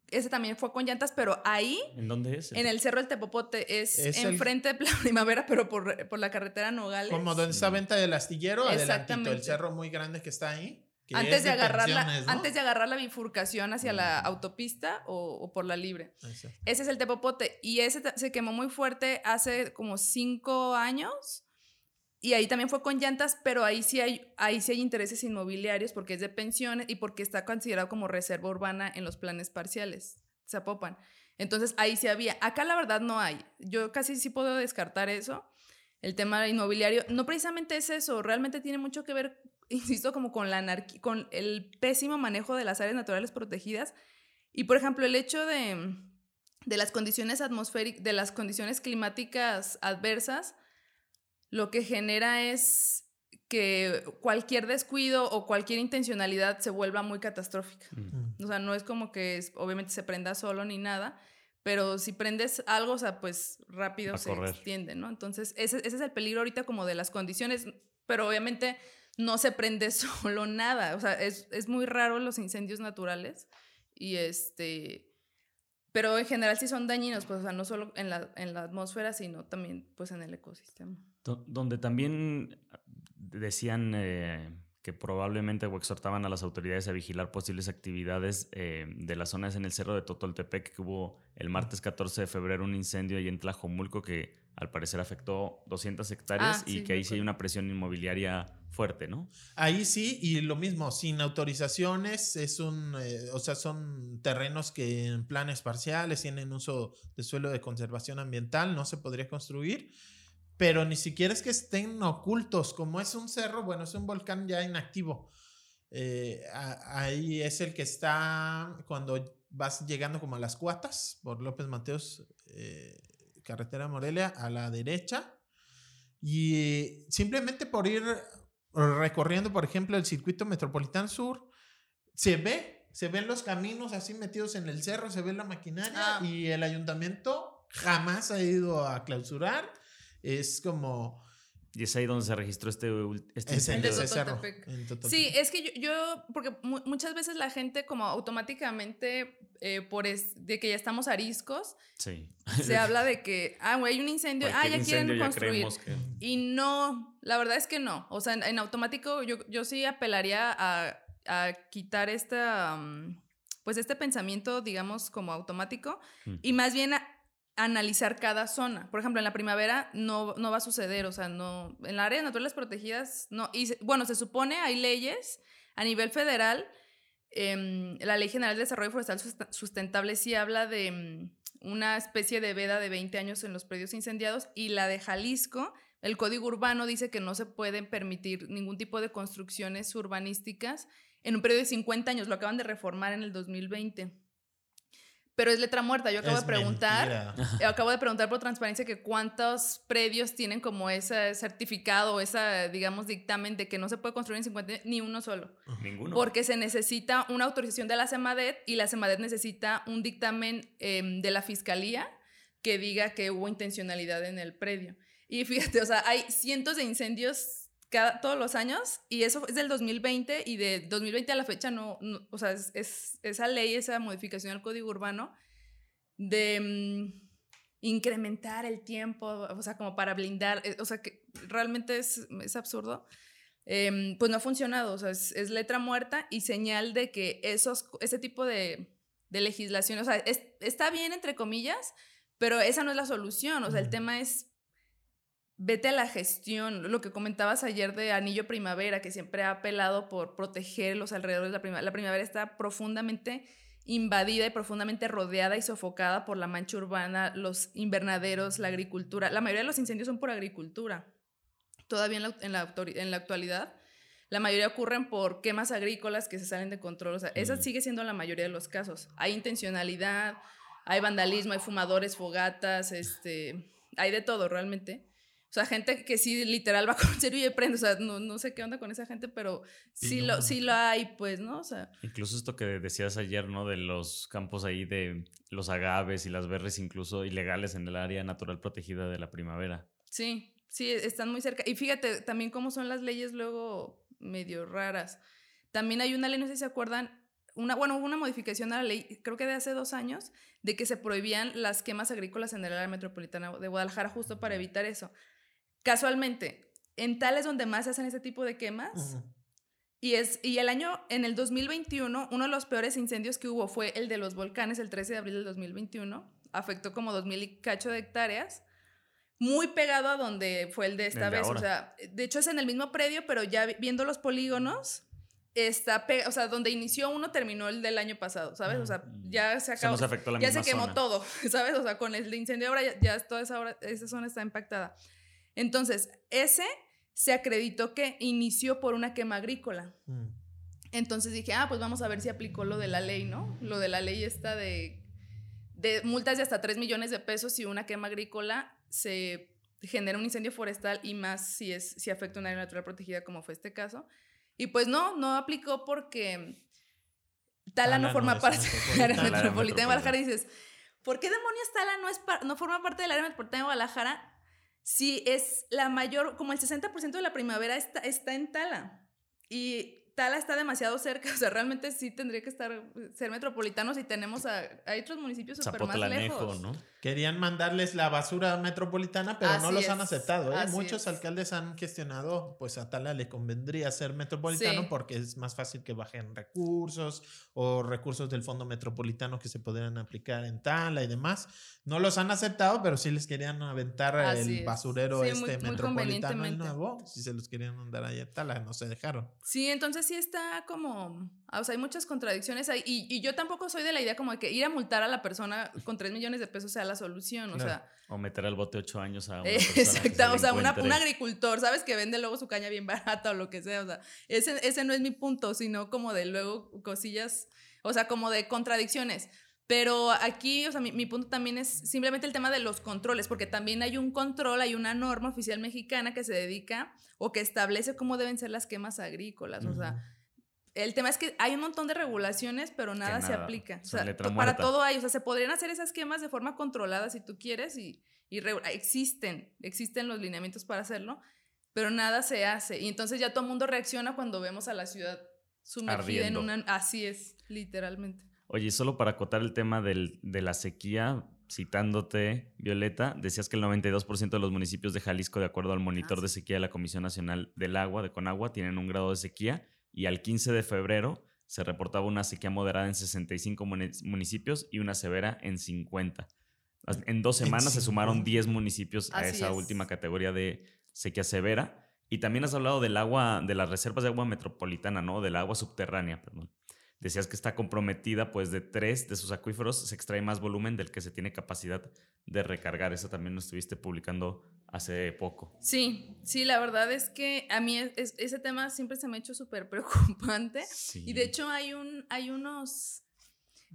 Ese también fue con llantas, pero ahí. ¿En dónde es? En el Cerro del Tepopote. Es, enfrente de la primavera, <laughs> pero por, por, la carretera Nogales. Como donde está venta del astillero, adelantito. El cerro muy grande que está ahí antes de, agarrar la, antes de agarrar la bifurcación hacia la autopista o, por la libre. Ese es el Tepopote. Y ese se quemó muy fuerte hace como cinco años. Y ahí también fue con llantas, pero ahí sí hay, ahí sí hay intereses inmobiliarios porque es de pensiones y porque está considerado como reserva urbana en los planes parciales. Zapopan. Entonces ahí sí había. Acá la verdad no hay. Yo casi sí puedo descartar eso. El tema inmobiliario no precisamente es eso, realmente tiene mucho que ver insisto, como con la anarquía, con el pésimo manejo de las áreas naturales protegidas. Y, por ejemplo, el hecho de, de las condiciones atmosféricas, de las condiciones climáticas adversas, lo que genera es que cualquier descuido o cualquier intencionalidad se vuelva muy catastrófica. O sea, no es como que obviamente se prenda solo ni nada, pero si prendes algo, o sea, pues rápido se extiende, ¿no? Entonces, ese, ese, es el peligro ahorita como de las condiciones, pero obviamente no se prende <laughs> solo nada. O sea, es, muy raro los incendios naturales. Y este. Pero en general sí son dañinos, pues, o sea, no solo en la, en la atmósfera, sino también pues en el ecosistema. Donde también decían eh, que probablemente o exhortaban a las autoridades a vigilar posibles actividades eh, de las zonas en el cerro de Totoltepec, que hubo el martes 14 de febrero un incendio ahí en Tlajomulco que al parecer afectó 200 hectáreas ah, y que ahí sí hay una presión inmobiliaria fuerte, ¿no? Ahí sí, y lo mismo, sin autorizaciones, es un, eh, o sea, son terrenos que en planes parciales tienen uso de suelo de conservación ambiental, no se podría construir, pero ni siquiera es que estén ocultos, como es un cerro, bueno, es un volcán ya inactivo. Eh, ahí es el que está cuando vas llegando como a las cuatas por López Mateos, eh, carretera Morelia, a la derecha. Y simplemente por ir recorriendo, por ejemplo, el circuito metropolitano sur, se ve, se ven los caminos así metidos en el cerro, se ve la maquinaria Ah. y el ayuntamiento jamás ha ido a clausurar. Es como Y es ahí donde se registró este, este es de cerro. Sí, es que yo, yo- porque mu- muchas veces la gente como automáticamente, eh, por es, de que ya estamos ariscos, Sí. se <laughs> habla de que, ah, güey, hay un incendio, ah, ya quieren incendio ya construir. que- Y no, la verdad es que no. O sea, en, en automático yo, yo sí apelaría a, a quitar esta, mm, pues este pensamiento, digamos, como automático Mm. y más bien a- analizar cada zona. Por ejemplo, en la primavera no, no va a suceder, o sea, no, en las áreas naturales protegidas, no. Y bueno, se supone hay leyes a nivel federal. em, la Ley General de Desarrollo Forestal Sustentable sí habla de mm, una especie de veda de 20 años en los predios incendiados y la de Jalisco, el Código Urbano dice que no se pueden permitir ningún tipo de construcciones urbanísticas en un periodo de 50 años. Lo acaban de reformar en el 2020. Pero es letra muerta. Yo acabo Es de preguntar. mentira. Eh, Acabo de preguntar por transparencia que cuántos predios tienen como ese certificado o esa, digamos, dictamen de que no se puede construir en 50 años, ni uno solo. Ninguno. Porque se necesita una autorización de la CEMADET y la CEMADET necesita un dictamen em, de la fiscalía que diga que hubo intencionalidad en el predio. Y fíjate, o sea, hay cientos de incendios cada, todos los años y eso es del 2020 y de 2020 a la fecha no, no- o sea, es, es- esa ley, esa modificación al código urbano de mm, incrementar el tiempo, o sea, como para blindar, eh, o sea, que realmente es, es absurdo. Em, pues no ha funcionado, o sea, es, es letra muerta y señal de que esos, ese tipo de, de legislación, o sea, es- está bien entre comillas, pero esa no es la solución, o sea, el tema es vete a la gestión, lo que comentabas ayer de Anillo Primavera, que siempre ha apelado por proteger los alrededores de la primavera. La primavera está profundamente invadida y profundamente rodeada y sofocada por la mancha urbana, los invernaderos, la agricultura. La mayoría de los incendios son por agricultura. Todavía en la, en la, en la actualidad, la mayoría ocurren por quemas agrícolas que se salen de control. O sea, esa Mm. sigue siendo la mayoría de los casos. Hay intencionalidad, hay vandalismo, hay fumadores, fogatas, este, hay de todo realmente. O sea, gente que sí literal va <laughs> con cerillo y prende. O sea, no, no sé qué onda con esa gente, pero Sí, no lo, sí lo hay, pues, ¿no? O sea, Incluso esto que decías ayer, ¿no? De los campos ahí de los agaves y las berries, incluso ilegales en el área natural protegida de la primavera. Sí, sí, están muy cerca. Y fíjate también cómo son las leyes luego medio raras. También hay una ley, no sé si se acuerdan, una, bueno, hubo una modificación a la ley, creo que de hace dos años, de que se prohibían las quemas agrícolas en el área metropolitana de Guadalajara justo para evitar eso. Casualmente, en tales donde más se hacen este tipo de quemas, y, es, y el año, en el 2021, uno de los peores incendios que hubo fue el de los volcanes, el 13 de abril del 2021. Afectó como 2.000 y cacho de hectáreas. Muy pegado a donde fue el de esta El de vez. O ahora. sea, de hecho es en el mismo predio, pero ya vi- viendo los polígonos, está o sea, donde inició uno terminó el del año pasado, ¿sabes? O sea, Mm. ya se O acabó. se afectó la ya misma se quemó zona. todo, <laughs> ¿sabes? O sea, con el incendio ahora ya, ya toda esa, hora- esa zona está impactada. Entonces, ese se acreditó que inició por una quema agrícola. Mm. Entonces dije, ah, pues vamos a ver si aplicó lo de la ley, ¿no? Lo de la ley esta de, de multas de hasta 3 millones de pesos si una quema agrícola se genera un incendio forestal y más si, es, si afecta un área natural protegida como fue este caso. Y pues no, no aplicó porque Tala, Tala no forma parte del área metropolitana. de Guadalajara. Y dices, ¿por qué demonios Tala no, es no forma parte del área metropolitana de Guadalajara si es la mayor, como el 60% de la primavera está, está en Tala? Y Tala está demasiado cerca, <laughs> o sea, realmente sí tendría que estar, ser metropolitanos y tenemos a, hay otros municipios súper más lejos. ¿no? Querían mandarles la basura metropolitana, pero no los han aceptado. ¿eh? Muchos es. alcaldes han gestionado, pues a Tala le convendría ser metropolitano Sí. porque es más fácil que bajen recursos o recursos del fondo metropolitano que se podrían aplicar en Tala y demás. No los han aceptado, pero sí les querían aventar Así el es. basurero Sí, este muy- muy metropolitano convenientemente. nuevo. Si se los querían mandar allá a Tala, no se dejaron. Sí, entonces sí está como, o sea, hay muchas contradicciones ahí. Y, y yo tampoco soy de la idea como de que ir a multar a la persona <laughs> con 3 millones de pesos sea la solución, o Claro. sea, O meter al bote ocho años a una Eh, Exacto, o sea, una- un agricultor, ¿sabes? Que vende luego su caña bien barata o lo que sea, o sea, ese, ese no es mi punto, sino como de luego cosillas, o sea, como de contradicciones. Pero aquí, o sea, mi, mi, punto también es simplemente el tema de los controles, porque también hay un control, hay una norma oficial mexicana que se dedica o que establece cómo deben ser las quemas agrícolas. O sea, el tema es que hay un montón de regulaciones, pero nada, se aplica. O sea, para todo hay, o sea, se podrían hacer esas quemas de forma controlada si tú quieres y, y existen, existen los lineamientos para hacerlo, pero nada se hace. Y entonces ya todo el mundo reacciona cuando vemos a la ciudad sumergida en una... Así es, literalmente. Oye, solo para acotar el tema del, de la sequía, citándote, Violeta, decías que el 92% de los municipios de Jalisco, de acuerdo al monitor de sequía de la Comisión Nacional del Agua, de Conagua, tienen un grado de sequía y al 15 de febrero se reportaba una sequía moderada en 65 municipios y una severa en 50. En dos semanas se sumaron 10 municipios a esa última categoría de sequía severa. Y también has hablado del agua, de las reservas de agua metropolitana, ¿no? Del agua subterránea, perdón. Decías que está comprometida, pues de tres de sus acuíferos se extrae más volumen del que se tiene capacidad de recargar. Eso también lo estuviste publicando hace poco. Sí, sí, la verdad es que a mí ese tema siempre se me ha hecho súper <laughs> preocupante. Y de hecho hay, un, hay unos...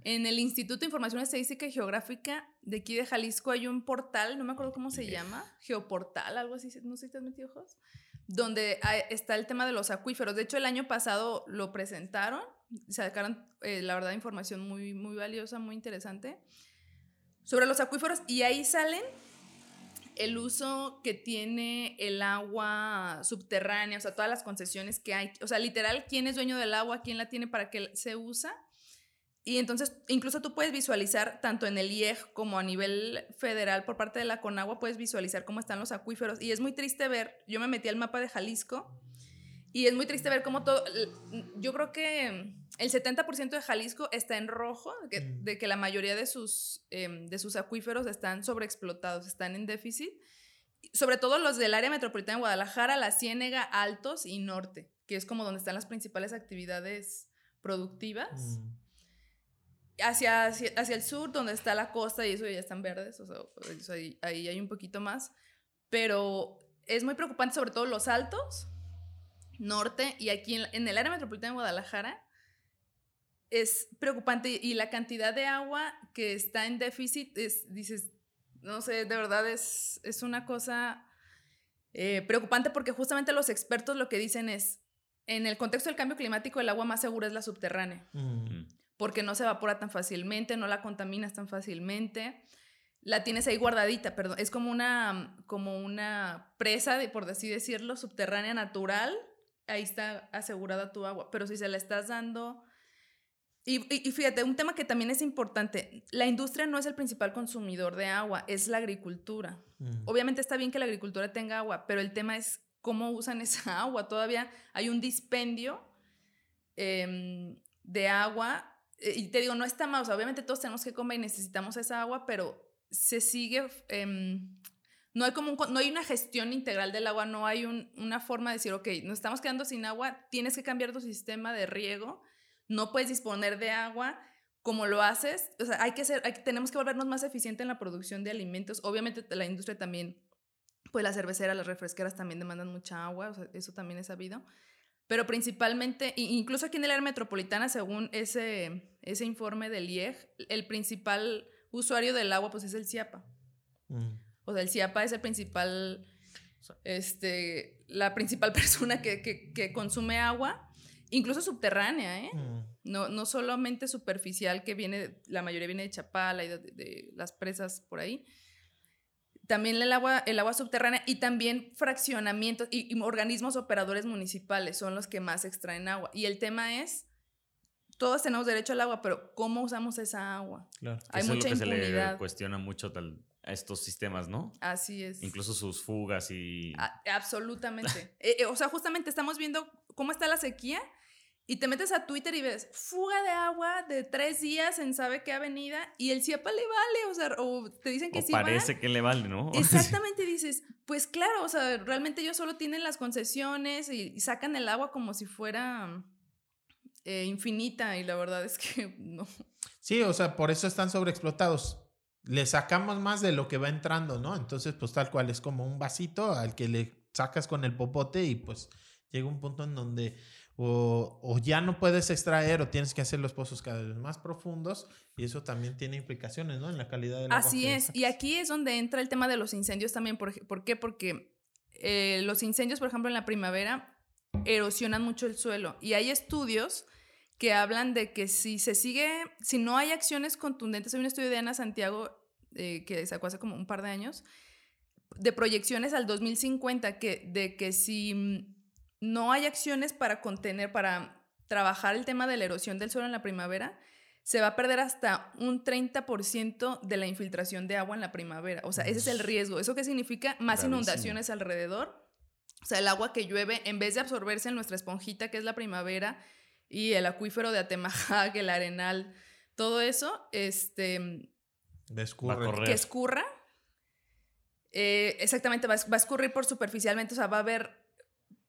En el Instituto de Información Estadística y Geográfica de aquí de Jalisco hay un portal, no me acuerdo cómo se llama, Geoportal, algo así, no sé si te has metido, ojos, donde está el tema de los acuíferos. De hecho, el año pasado lo presentaron sacaron, eh, la verdad, información muy, muy valiosa, muy interesante sobre los acuíferos y ahí salen el uso que tiene el agua subterránea, o sea, todas las concesiones que hay, o sea, literal, quién es dueño del agua, quién la tiene, para qué se usa. Y entonces, incluso tú puedes visualizar, tanto en el IEG como a nivel federal por parte de la Conagua, puedes visualizar cómo están los acuíferos. Y es muy triste ver, yo me metí al mapa de Jalisco y es muy triste ver cómo todo, yo creo que el 70% de Jalisco está en rojo, mm. de que la mayoría de sus, em, de sus acuíferos están sobreexplotados, están en déficit. Sobre todo los del área metropolitana de Guadalajara, la Ciénega, Altos y Norte, que es como donde están las principales actividades productivas. Mm. Hacia, hacia, el sur, donde está la costa, y eso ya están verdes, o sea, ahí, ahí hay un poquito más. Pero es muy preocupante, sobre todo los altos, norte, y aquí en, en el área metropolitana de Guadalajara, es preocupante y la cantidad de agua que está en déficit es, dices, no sé, de verdad es, es una cosa eh, preocupante porque justamente los expertos lo que dicen es, en el contexto del cambio climático el agua más segura es la subterránea, mm. porque no se evapora tan fácilmente, no la contaminas tan fácilmente, la tienes ahí guardadita, perdón, es como una, como una presa, de, por así decirlo, subterránea natural, ahí está asegurada tu agua, pero si se la estás dando y, fíjate, un tema que también es importante, la industria no es el principal consumidor de agua, es la agricultura. Mm. Obviamente está bien que la agricultura tenga agua, pero el tema es cómo usan <laughs> esa agua. Todavía hay un dispendio em, de agua. Eh, y te digo, no está mal, obviamente todos tenemos que comer y necesitamos esa agua, pero se sigue... Em, no hay, como no hay una gestión integral del agua, no hay una forma de decir, ok, nos estamos quedando sin agua, tienes que cambiar tu sistema de riego no puedes disponer de agua como lo haces, o sea, hay que ser, tenemos que volvernos más eficientes en la producción de alimentos. Obviamente la industria también, pues la cervecera, las refresqueras también demandan mucha agua, o sea, eso también es sabido. Pero principalmente, incluso aquí en el área metropolitana, según ese, ese informe del IEG, el principal usuario del agua pues es el CIAPA. Mm. O sea, el CIAPA es el principal, este, la principal <laughs> persona que, que, que consume agua incluso subterránea, ¿eh? Mm. No, no solamente superficial, que viene, la mayoría viene de Chapala y de, las presas por ahí. También el agua, el agua subterránea y también fraccionamientos y, organismos operadores municipales son los que más extraen agua. Y el tema es, todos tenemos derecho al agua, pero ¿cómo usamos esa agua? Claro. Hay mucha es lo que se le cuestiona mucho a estos sistemas, ¿no? Así es. Incluso sus fugas y... absolutamente. <laughs> Eh, eh, o sea, justamente estamos viendo cómo está la sequía y te metes a Twitter y ves fuga de agua de tres días en sabe qué avenida y el CIAPA le vale, o sea, o te dicen que o sí. Parece que le vale, ¿no? <laughs> Exactamente, dices, pues claro, o sea, realmente ellos solo tienen las concesiones y, sacan el agua como si fuera eh, infinita y la verdad es que <laughs> no. Sí, o sea, por eso están sobreexplotados. Le sacamos más de lo que va entrando, ¿no? Entonces, pues tal cual es como un vasito al que le sacas con el popote y pues llega un punto en donde o, o, ya no puedes extraer o tienes que hacer los pozos cada vez más profundos y eso también tiene implicaciones, ¿no? En la calidad del agua. Así es, y aquí es donde entra el tema de los incendios también. ¿Por, ¿por qué? Porque eh, los incendios, por ejemplo, en la primavera erosionan mucho el suelo y hay estudios que hablan de que si se sigue, si no hay acciones contundentes, hay un estudio de Ana Santiago eh, que sacó hace como un par de años, de proyecciones al 2050, que, de que si no hay acciones para contener, para trabajar el tema de la erosión del suelo en la primavera, se va a perder hasta un 30% de la infiltración de agua en la primavera. O sea, ese es el riesgo. ¿Eso qué significa? Más inundaciones alrededor. O sea, el agua que llueve, en vez de absorberse en nuestra esponjita, que es la primavera, y el acuífero de Atemajac, el arenal, todo eso, este... Que escurra. Eh, exactamente, va, va, a escurrir por superficialmente, o sea, va a haber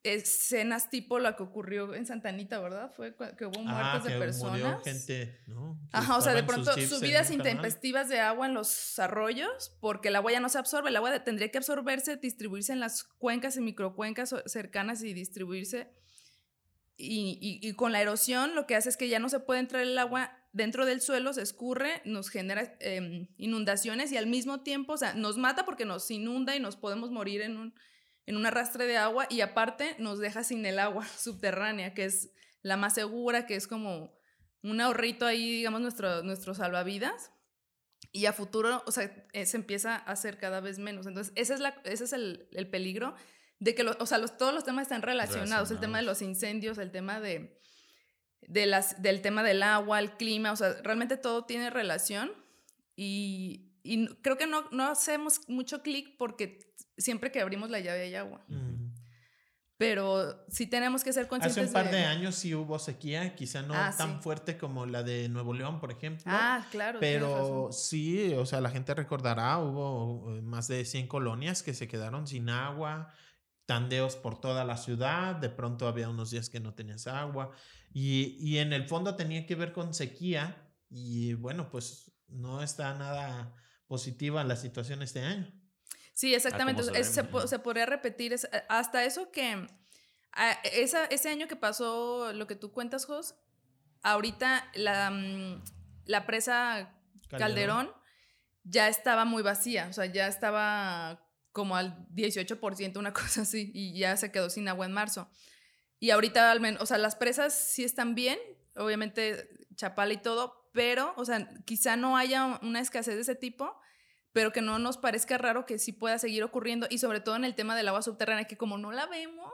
escenas tipo la que ocurrió en Santa Anita, ¿verdad? Fue que hubo muertes ah, de personas. Murió gente, ¿no? Ajá, o sea, de pronto subidas intempestivas de agua en los arroyos, porque el agua ya no se absorbe, el agua tendría que absorberse, distribuirse en las cuencas y microcuencas cercanas y distribuirse. Y, y, con la erosión lo que hace es que ya no se puede entrar el agua dentro del suelo, se escurre, nos genera em, inundaciones y al mismo tiempo, o sea, nos mata porque nos inunda y nos podemos morir en un en un arrastre de agua y aparte nos deja sin el agua <laughs> subterránea, que es la más segura, que es como un ahorrito ahí, digamos, nuestro, nuestro salvavidas. Y a futuro, o sea, eh, se empieza a hacer cada vez menos. Entonces, ese es, la, ese es el, el peligro de que, o sea, los, todos los temas están relacionados. El tema de los incendios, el tema de, de las, del tema del agua, el clima, o sea, realmente todo tiene relación. Y, y creo que no, no hacemos mucho clic porque siempre que abrimos la llave hay agua. Pero sí tenemos que ser conscientes. Hace un par de, años sí hubo sequía, quizá no ah, tan fuerte como la de Nuevo León, por ejemplo. Ah, claro. Pero sí, o sea, la gente recordará, hubo eh, más de 100 colonias que se quedaron sin agua, tandeos por toda la ciudad, de pronto había unos días que no tenías agua y, y en el fondo tenía que ver con sequía y bueno, pues no está nada positiva la situación este año. Sí, exactamente. se, podría repetir hasta eso que esa, ese año que pasó lo que tú cuentas, Jos, ahorita la, mm, la presa Calderón. ya estaba muy vacía, o sea, ya estaba como al 18%, una <laughs> cosa así, y ya se quedó sin agua en marzo. Y ahorita al menos, o sea, las presas sí están bien, obviamente Chapala y todo, pero, o sea, quizá no haya una escasez de ese tipo, pero que no nos parezca raro que sí pueda seguir ocurriendo y sobre todo en el tema del agua subterránea, que como no la vemos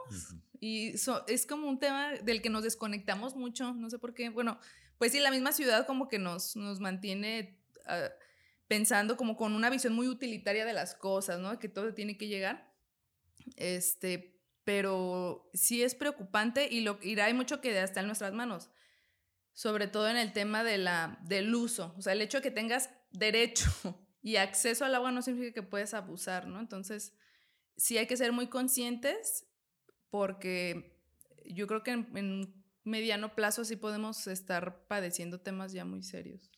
y es como un tema del que nos desconectamos mucho, no sé por qué, bueno, pues sí, la misma ciudad como que nos, nos mantiene ah, pensando como con una visión muy utilitaria de las cosas, ¿no? Que todo tiene que llegar, este, pero sí es preocupante y lo irá hay mucho que está en nuestras manos sobre todo en el tema de la, del uso, o sea, el hecho de que tengas derecho y acceso al agua no significa que puedes abusar, ¿no? Entonces, sí hay que ser muy conscientes porque yo creo que en, en mediano plazo sí podemos estar padeciendo temas ya muy serios.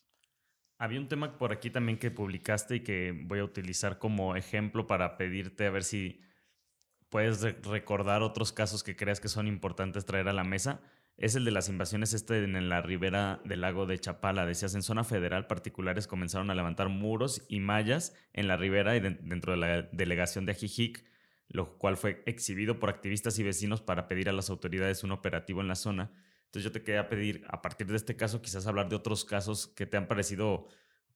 Había un tema por aquí también que publicaste y que voy a utilizar como ejemplo para pedirte a ver si puedes recordar otros casos que creas que son importantes traer a la mesa es el de las invasiones este en la ribera del lago de Chapala. Decías, en zona federal particulares comenzaron a levantar muros y mallas en la ribera y dentro de la delegación de Ajijic, lo cual fue exhibido por activistas y vecinos para pedir a las autoridades un operativo en la zona. Entonces yo te quería pedir, a partir de este caso, quizás hablar de otros casos que te han parecido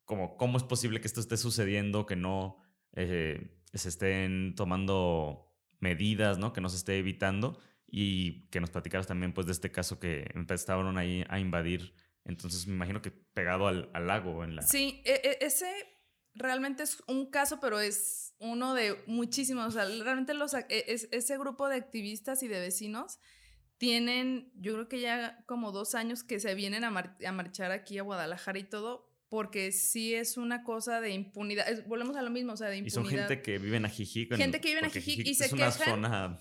como cómo es posible que esto esté sucediendo, que no eh, se estén tomando medidas, ¿no? que no se esté evitando y que nos platicaras también pues de este caso que empezaron ahí a invadir. Entonces me imagino que pegado al, al lago. En la... Sí, e, e, ese realmente es un caso, pero es uno de muchísimos. O sea, realmente los, e, ese grupo de activistas y de vecinos tienen, yo creo que ya como dos años que se vienen a, a marchar aquí a Guadalajara y todo, porque sí es una cosa de impunidad. volvemos a lo mismo, o sea, de impunidad. Y son gente que vive en Ajijic. Gente que vive en Ajijic y se es una zona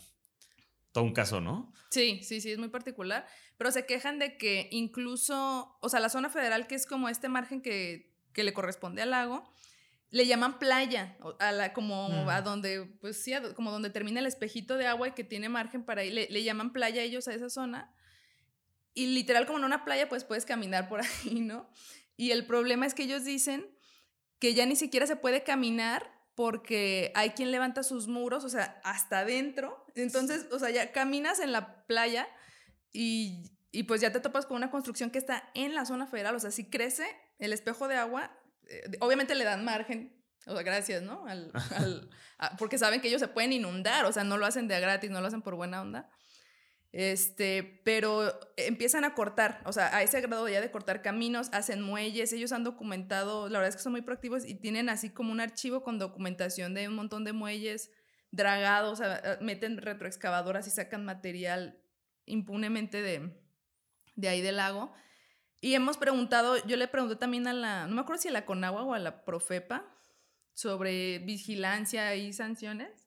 todo un caso, ¿no? Sí, sí, sí, es muy particular. Pero se quejan de que incluso, o sea, la zona federal, que es como este margen que, que le corresponde al lago, le llaman playa, a la, como a donde, pues sí, como donde termina el espejito de agua y que tiene margen para le, le llaman playa ellos a esa zona. Y literal, como en una playa, pues puedes caminar por <laughs> ahí, ¿no? Y el problema es que ellos dicen que ya ni siquiera se puede caminar porque hay quien levanta sus muros, o sea, hasta adentro. Entonces, o sea, ya caminas en la playa y, y pues ya te topas con una construcción que está en la zona federal, o sea, si crece el espejo de agua, eh, obviamente le dan margen, o sea, gracias, ¿no? Al, <laughs> al, porque saben que ellos se pueden inundar, o sea, no lo hacen de gratis, no lo hacen por buena onda. Este, pero empiezan a cortar, o sea, a ese grado ya de cortar caminos, hacen muelles, ellos han documentado, la verdad es que son muy proactivos y tienen así como un archivo con documentación de un montón de muelles dragados, o sea, meten retroexcavadoras y sacan material impunemente de, de ahí del lago. Y hemos preguntado, yo le pregunté también a la, no me acuerdo si a la Conagua o a la Profepa, sobre vigilancia y sanciones.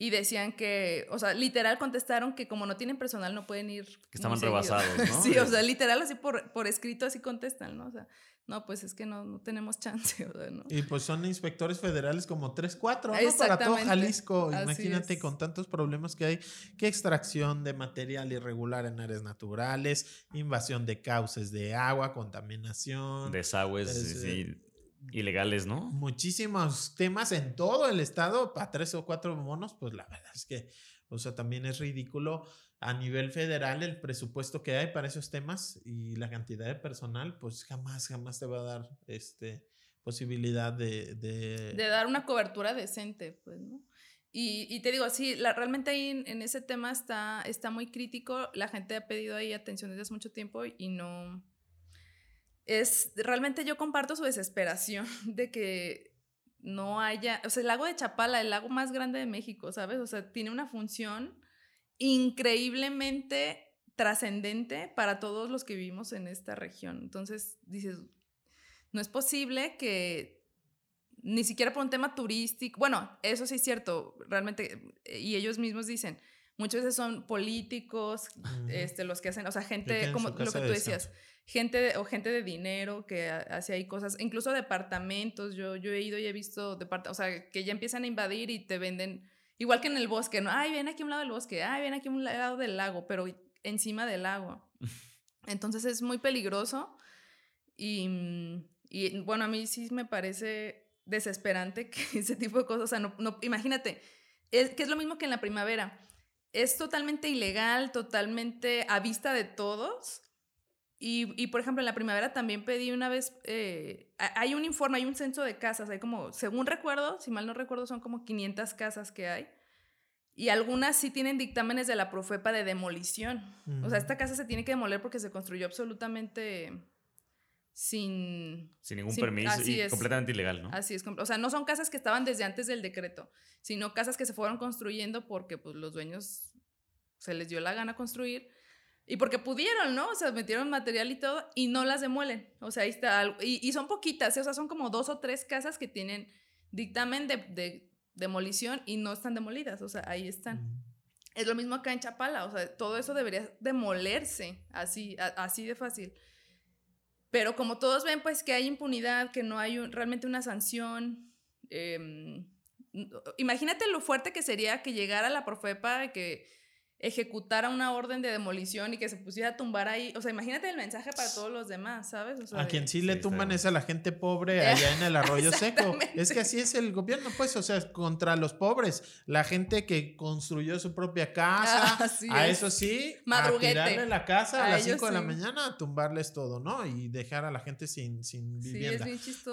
Y decían que, o sea, literal contestaron que como no tienen personal no pueden ir. Que estaban rebasados, ¿no? <laughs> sí, o sea, literal así por, por escrito así contestan, ¿no? O sea, no, pues es que no, no tenemos chance, <laughs> o sea, ¿no? Y pues son inspectores federales como 3, 4, ¿no? Para todo Jalisco. Imagínate con tantos problemas que hay, que extracción de material irregular en áreas naturales, invasión de cauces de agua, contaminación. Desagües, sí ilegales, ¿no? Muchísimos temas en todo el estado para tres o cuatro monos, pues la verdad es que, o sea, también es ridículo a nivel federal el presupuesto que hay para esos temas y la cantidad de personal, pues jamás, jamás te va a dar este posibilidad de... De, de dar una cobertura decente, pues, ¿no? Y, y te digo, sí, la, realmente ahí en, en, ese tema está, está muy crítico, la gente ha pedido ahí atención desde hace mucho tiempo y no, es, realmente yo comparto su desesperación <laughs> de que no haya, o sea, el lago de Chapala, el lago más grande de México, ¿sabes? O sea, tiene una función increíblemente trascendente para todos los que vivimos en esta región. Entonces, dices, no es posible que ni siquiera por un tema turístico, bueno, eso sí es cierto, realmente, y ellos mismos dicen, muchas veces son políticos, este, los que hacen, o sea, gente, como lo que tú decías, gente o gente de dinero que hace ahí cosas, incluso departamentos, yo, yo he ido y he visto departamentos, o sea, que ya empiezan a invadir y te venden, igual que en el bosque, ¿no? Ay, ven aquí a un lado del bosque, ay, ven aquí a un lado del lago, pero encima del lago. <laughs> Entonces es muy peligroso y, y bueno, a mí sí me parece desesperante <laughs> que ese tipo de cosas, o sea, no, no imagínate, es, que es lo mismo que en la primavera. Es totalmente ilegal, totalmente a vista de todos, y, y, por ejemplo, en la primavera también pedí una vez, eh, hay un informe, hay un censo de casas, hay como, según recuerdo, si mal no recuerdo, son como 500 casas que hay. Y algunas sí tienen dictámenes de la Profepa de demolición. O sea, esta casa se tiene que demoler porque se construyó absolutamente sin... Sin ningún permiso y completamente ilegal, ¿no? Así es. O sea, no son casas que estaban desde antes del decreto, sino casas que se fueron construyendo porque pues, los dueños se les dio la gana construir y porque pudieron, ¿no? O sea, metieron material y todo y no las demuelen. O sea, ahí está. Y, y son poquitas, ¿eh? o sea, son como dos o tres casas que tienen dictamen de, de, demolición y no están demolidas. O sea, ahí están. Es lo mismo acá en Chapala. O sea, todo eso debería demolerse así, así de fácil. Pero como todos ven, pues que hay impunidad, que no hay realmente una sanción. Eh, imagínate lo fuerte que sería que llegara la Profepa, que ejecutara una orden de demolición y que se pusiera a tumbar ahí. O sea, imagínate el mensaje para todos los demás, ¿sabes? a quien sí le tumban es a la gente pobre allá en el arroyo seco. Es que así es el gobierno, pues, o sea, contra los pobres. La gente que construyó su propia casa, <laughs> a eso sí, a tirarle la casa a, las 5 de la mañana, a tumbarles todo, ¿no? Y dejar a la gente sin, sin vivienda.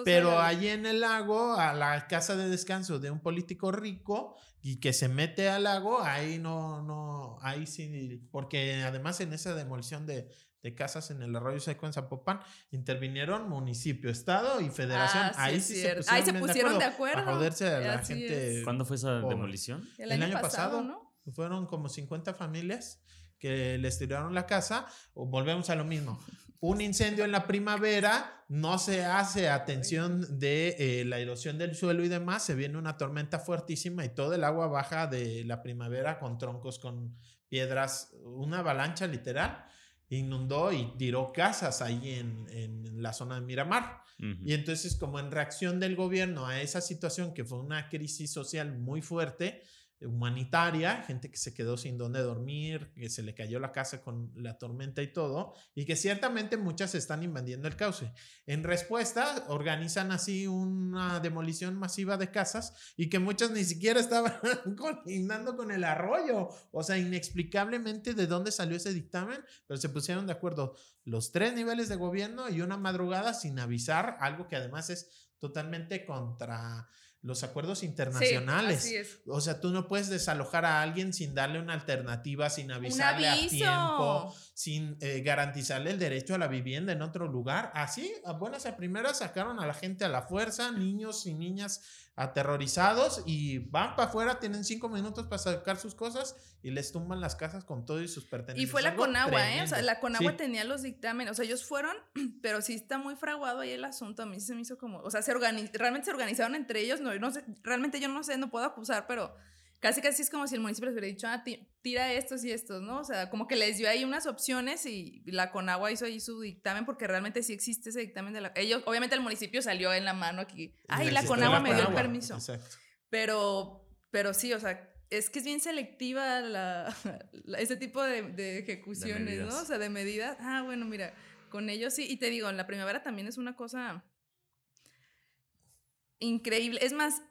Pero allí en el lago, a la casa de descanso de un político rico, y que se mete al lago, ahí no, no, ahí sí, porque además en esa demolición de, de casas en el arroyo seco en Zapopan, intervinieron municipio, estado y federación. Ah, ahí sí, se pusieron, ahí se pusieron de acuerdo. A joderse a la gente. ¿Cuándo fue esa demolición? El año, pasado, ¿no? Fueron como 50 familias que les tiraron la casa, o volvemos a lo mismo un incendio en la primavera, no se hace atención de eh, la erosión del suelo y demás, se viene una tormenta fuertísima y todo el agua baja de la primavera con troncos, con piedras, una avalancha literal, inundó y tiró casas ahí en, en la zona de Miramar. Y entonces como en reacción del gobierno a esa situación que fue una crisis social muy fuerte, humanitaria, gente que se quedó sin dónde dormir, que se le cayó la casa con la tormenta y todo, y que ciertamente muchas están invadiendo el cauce. En respuesta, organizan así una demolición masiva de casas y que muchas ni siquiera estaban <laughs> colindando con el arroyo. O sea, inexplicablemente de dónde salió ese dictamen, pero se pusieron de acuerdo los tres niveles de gobierno y una madrugada sin avisar, algo que además es totalmente contra los acuerdos internacionales. O sea, tú no puedes desalojar a alguien sin darle una alternativa, sin avisarle a tiempo, sin eh, garantizarle el derecho a la vivienda en otro lugar. Así, a buenas a primeras sacaron a la gente a la fuerza, niños y niñas aterrorizados y van para afuera, tienen cinco minutos para sacar sus cosas y les tumban las casas con todo y sus pertenencias. Y fue la Conagua, ¿eh? O sea, la Conagua tenía los dictámenes, o sea, ellos fueron, <clears throat> pero sí está muy fraguado ahí el asunto, a mí se me hizo como, o sea, se realmente se organizaron entre ellos, no, no sé, realmente yo no sé, no puedo acusar, pero casi casi es como si el municipio les hubiera dicho, ah, tira estos y estos, ¿no? O sea, como que les dio ahí unas opciones y la Conagua hizo ahí su dictamen porque realmente sí existe ese dictamen de la... Ellos, obviamente el municipio salió en la mano aquí, ay, la Conagua me dio el permiso. Exacto. Pero, pero sí, o sea, es que es bien selectiva la, <laughs> ese tipo de, ejecuciones, ¿no? O sea, de medidas. Ah, bueno, mira, con ellos sí. Y te digo, en la primavera también es una cosa increíble. Es más,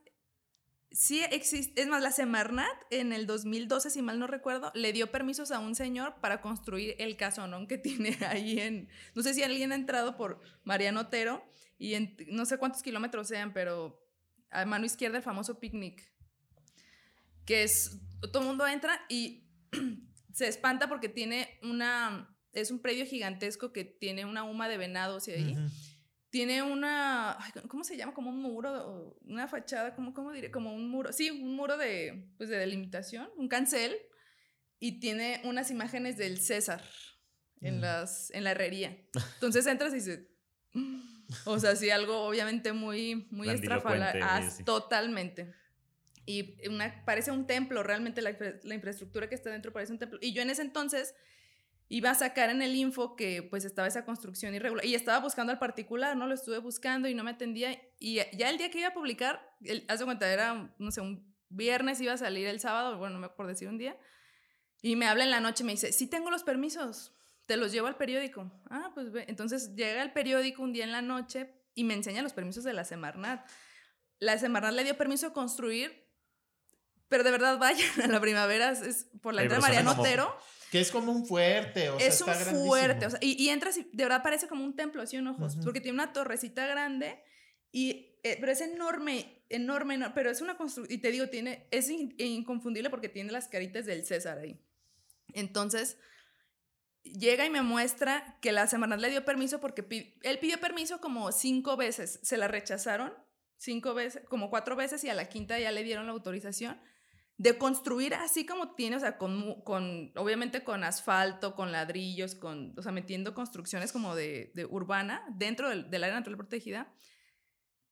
sí existe, es más, la Semarnat en el 2012, si mal no recuerdo, le dio permisos a un señor para construir el casonón que <laughs> tiene ahí en, no sé si alguien ha entrado por Mariano Otero y no sé cuántos kilómetros sean, pero a mano izquierda el famoso picnic, que es, todo el mundo entra y <clears throat> se espanta porque tiene una, es un predio gigantesco que tiene una huma de venados y ahí tiene una, ¿cómo se llama? Como un muro, una fachada, ¿cómo, cómo diré? Como un muro, sí, un muro de, pues de delimitación, un cancel, y tiene unas imágenes del César en, mm. las, en la herrería. Entonces entras y dices, o sea, sí, algo obviamente muy, muy estrafalario, totalmente. Y una, parece un templo, realmente la, la infraestructura que está dentro parece un templo. Y yo en ese entonces iba a sacar en el info que pues estaba esa construcción irregular y estaba buscando al particular, ¿no? Lo estuve buscando y no me atendía y ya el día que iba a publicar, el, hace cuenta, era, no sé, un viernes iba a salir el sábado, bueno, por decir un día, y me habla en la noche y me dice, sí tengo los permisos, te los llevo al periódico. Ah, pues ve. Entonces llega el periódico un día en la noche y me enseña los permisos de la Semarnat. La Semarnat le dio permiso a construir, pero de verdad <laughs> vayan a la primavera, es por la entrada de Mariano Otero. Que es como un fuerte, o sea, es un fuerte, o sea, y, entras y de verdad parece como un templo, así un ojos, porque tiene una torrecita grande, y, eh, pero es enorme, enorme, pero es una construcción, y te digo, tiene, es inconfundible porque tiene las caritas del César ahí. Entonces, llega y me muestra que la semana le dio permiso porque él pidió permiso como cinco veces, se la rechazaron cinco veces, como cuatro veces y a la quinta ya le dieron la autorización de construir así como tiene, o sea, con, con, obviamente con asfalto, con ladrillos, con, o sea, metiendo construcciones como de, de urbana dentro del, del, área natural protegida,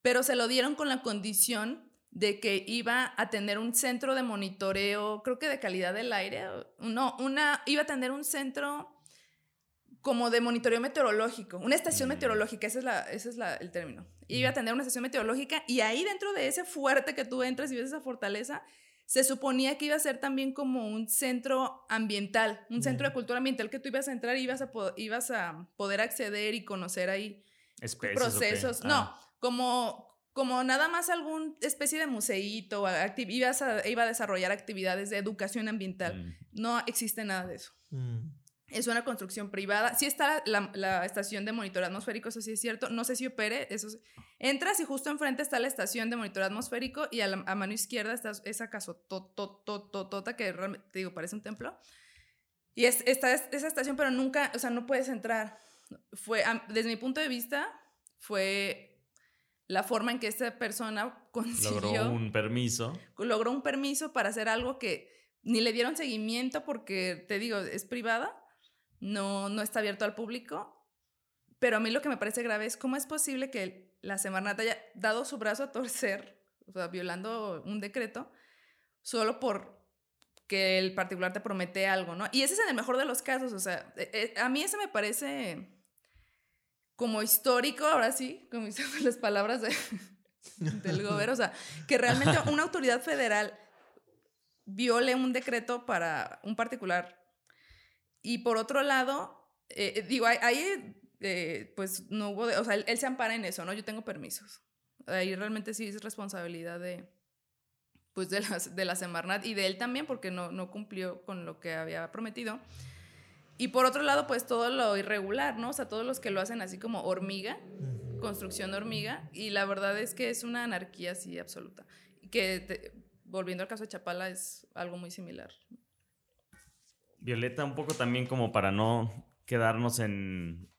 pero se lo dieron con la condición de que iba a tener un centro de monitoreo, creo que de calidad del aire, no, una, iba a tener un centro como de monitoreo meteorológico, una estación mm. meteorológica, ese es, la, ese es la, el término. Iba a tener una estación meteorológica y ahí dentro de ese fuerte que tú entras y ves esa fortaleza, se suponía que iba a ser también como un centro ambiental, un centro de cultura ambiental que tú ibas a entrar y ibas a, ibas a poder acceder y conocer ahí procesos. No, ah. como, como nada más algún especie de museíto, ibas a, iba a desarrollar actividades de educación ambiental. Mm. No existe nada de eso. Mm. Es una construcción privada. Sí está la, estación de monitoreo atmosférico, eso sí es cierto. No sé si opere. Eso Entras y justo enfrente está la estación de monitoreo atmosférico y a, mano izquierda está esa casotototota que realmente, te digo, parece un templo. Y es, está esa estación, pero nunca, o sea, no puedes entrar. Fue, desde mi punto de vista, fue la forma en que esta persona consiguió... Logró un permiso. Logró un permiso para hacer algo que ni le dieron seguimiento porque, te digo, es privada no, no está abierto al público. Pero a mí lo que me parece grave es cómo es posible que la Semarnat haya dado su brazo a torcer, o sea, violando un decreto, solo por que el particular te promete algo, ¿no? Y ese es en el mejor de los casos, o sea, eh, eh, a mí eso me parece como histórico, ahora sí, como <laughs> las palabras <laughs> del gobierno, o sea, que realmente una autoridad federal viole un decreto para un particular. Y por otro lado, eh, eh, digo, ahí eh, pues no hubo, o sea, él, se ampara en eso, ¿no? Yo tengo permisos. Ahí realmente sí es responsabilidad de, pues de, las, de la Semarnat y de él también porque no, no cumplió con lo que había prometido. Y por otro lado, pues todo lo irregular, ¿no? O sea, todos los que lo hacen así como hormiga, construcción de hormiga, y la verdad es que es una anarquía así absoluta. Que, volviendo al caso de Chapala, es algo muy similar. Violeta, un poco también como para no quedarnos en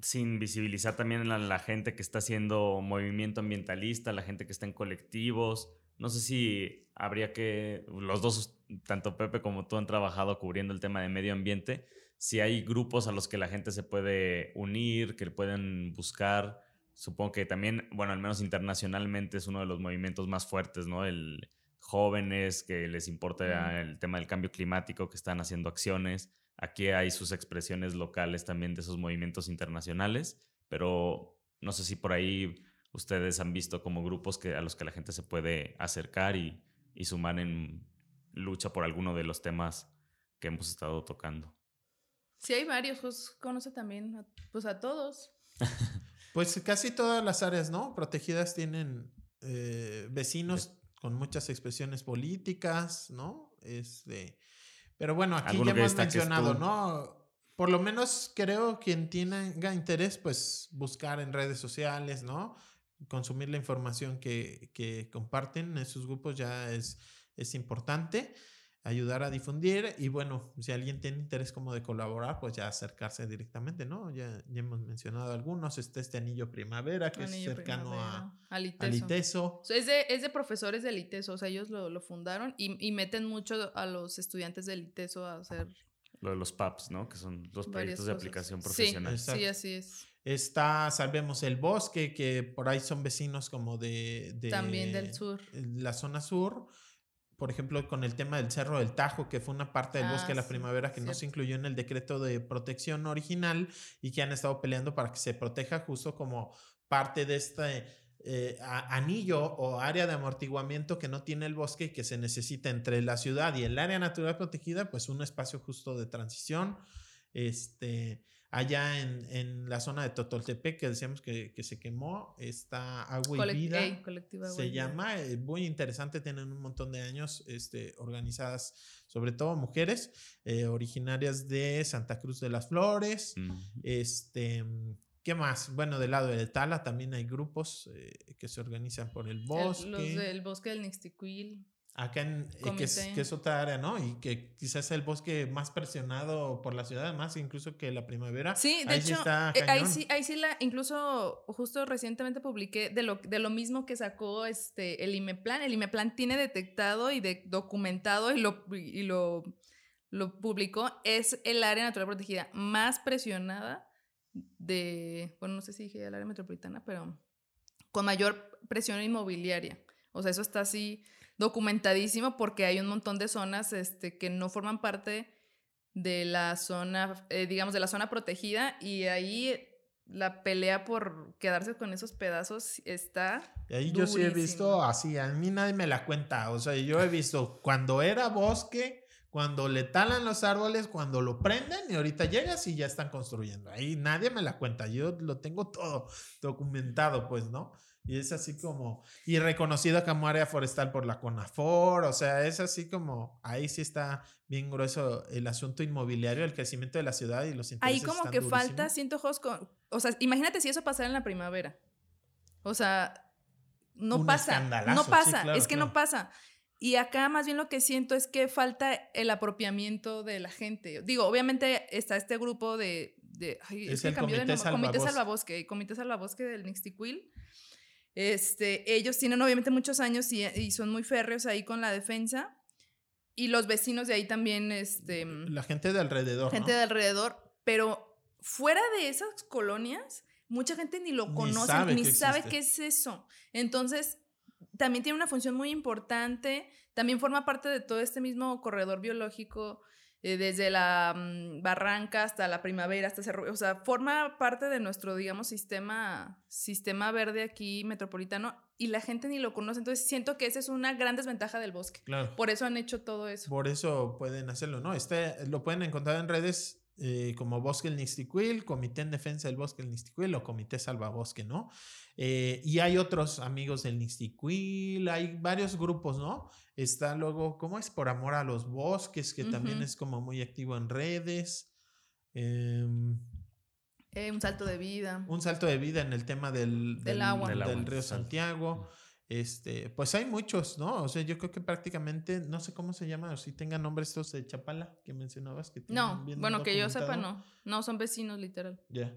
sin visibilizar también a la gente que está haciendo movimiento ambientalista, la gente que está en colectivos. No sé si habría que, los dos, tanto Pepe como tú han trabajado cubriendo el tema de medio ambiente, si hay grupos a los que la gente se puede unir, que pueden buscar. Supongo que también, bueno, al menos internacionalmente es uno de los movimientos más fuertes, ¿no? El, jóvenes que les importa el tema del cambio climático, que están haciendo acciones. Aquí hay sus expresiones locales también de esos movimientos internacionales, pero no sé si por ahí ustedes han visto como grupos que, a los que la gente se puede acercar y, y sumar en lucha por alguno de los temas que hemos estado tocando. Sí, hay varios, pues conoce también a, pues a todos. <laughs> pues casi todas las áreas, ¿no? Protegidas tienen eh, vecinos con muchas expresiones políticas, ¿no? Este, pero bueno, aquí ya hemos mencionado, ¿no? Por lo menos creo quien tenga interés, pues buscar en redes sociales, ¿no? Consumir la información que, que comparten en sus grupos ya es, es importante ayudar a difundir y bueno, si alguien tiene interés como de colaborar, pues ya acercarse directamente, ¿no? Ya, ya hemos mencionado algunos, está este anillo primavera que es cercano a, Aliteso. Es, de, es de profesores de Aliteso, o sea, ellos lo, lo fundaron y, y, meten mucho a los estudiantes de Aliteso a hacer... Lo de los PAPs, ¿no? Que son los proyectos de aplicación profesional. Sí, sí, así es. Está, Salvemos el Bosque, que por ahí son vecinos como de... de También del sur. La zona sur por ejemplo, con el tema del Cerro del Tajo, que fue una parte del bosque de la ah, primavera que no se incluyó en el decreto de protección original y que han estado peleando para que se proteja justo como parte de este eh, anillo o área de amortiguamiento que no tiene el bosque y que se necesita entre la ciudad y el área natural protegida, pues un espacio justo de transición. Este, Allá en, en, la zona de Totoltepec, que decíamos que, que se quemó, está Agua y Vida. se llama, eh, muy interesante, tienen un montón de años este, organizadas, sobre todo mujeres, eh, originarias de Santa Cruz de las Flores. Este. ¿Qué más? Bueno, del lado de Tala también hay grupos eh, que se organizan por el bosque. los del bosque del Nixtiquil. Acá en, eh, que, es, que, es, otra área, ¿no? Y que quizás es el bosque más presionado por la ciudad, más incluso que la primavera. Sí, de hecho, eh, ahí sí, ahí sí la, incluso justo recientemente publiqué de lo, de lo mismo que sacó este, el IMEPLAN. El IMEPLAN tiene detectado y de, documentado y lo, y lo, lo publicó, es el área natural protegida más presionada de, bueno, no sé si dije el área metropolitana, pero con mayor presión inmobiliaria. O sea, eso está así documentadísimo porque hay un montón de zonas este, que no forman parte de la zona, eh, digamos, de la zona protegida y ahí la pelea por quedarse con esos pedazos está. Y ahí yo sí he visto así, a mí nadie me la cuenta, o sea, yo he visto cuando era bosque, cuando le talan los árboles, cuando lo prenden y ahorita llegas y ya están construyendo. Ahí nadie me la cuenta, yo lo tengo todo documentado, pues, ¿no? Y es así como, y reconocido como área forestal por la CONAFOR, o sea, es así como, ahí sí está bien grueso el asunto inmobiliario, el crecimiento de la ciudad y los intereses. Ahí como que falta, siento, con, o sea, imagínate si eso pasara en la primavera. O sea, no pasa, no pasa, es que no pasa. Y acá más bien lo que siento es que falta el apropiamiento de la gente. Digo, obviamente está este grupo de... de es, el Comité, Salvabosque. Comité Salvabosque del Nixtiquil este, ellos tienen obviamente muchos años y, son muy férreos ahí con la defensa. Y los vecinos de ahí también, este... La gente de alrededor. Gente de alrededor. Pero fuera de esas colonias, mucha gente ni lo conoce, ni sabe qué es eso. Entonces, también tiene una función muy importante. También forma parte de todo este mismo corredor biológico eh, desde la mm, barranca hasta la primavera, hasta Cerro, o sea, forma parte de nuestro, digamos, sistema, sistema verde aquí metropolitano y la gente ni lo conoce. Entonces siento que esa es una gran desventaja del bosque. Claro. Por eso han hecho todo eso. Por eso pueden hacerlo, ¿no? Este lo pueden encontrar en redes eh, como Bosque el Nisticuil, Comité en Defensa del Bosque el Nisticuil o Comité Salvabosque, ¿no? Eh, y hay otros amigos del Nisticuil, hay varios grupos, ¿no? Está luego, ¿cómo es? Por Amor a los Bosques, que también es como muy activo en redes. Em, Eh, un salto de vida. un salto de vida en el tema del, Del agua. del Del agua, río. Santiago. Este, pues hay muchos, ¿no? O sea, yo creo que prácticamente, no sé cómo se llama, o si tengan nombre estos de Chapala que mencionabas que No, bien bueno, que yo sepa, no. No, son vecinos, literal. Ya.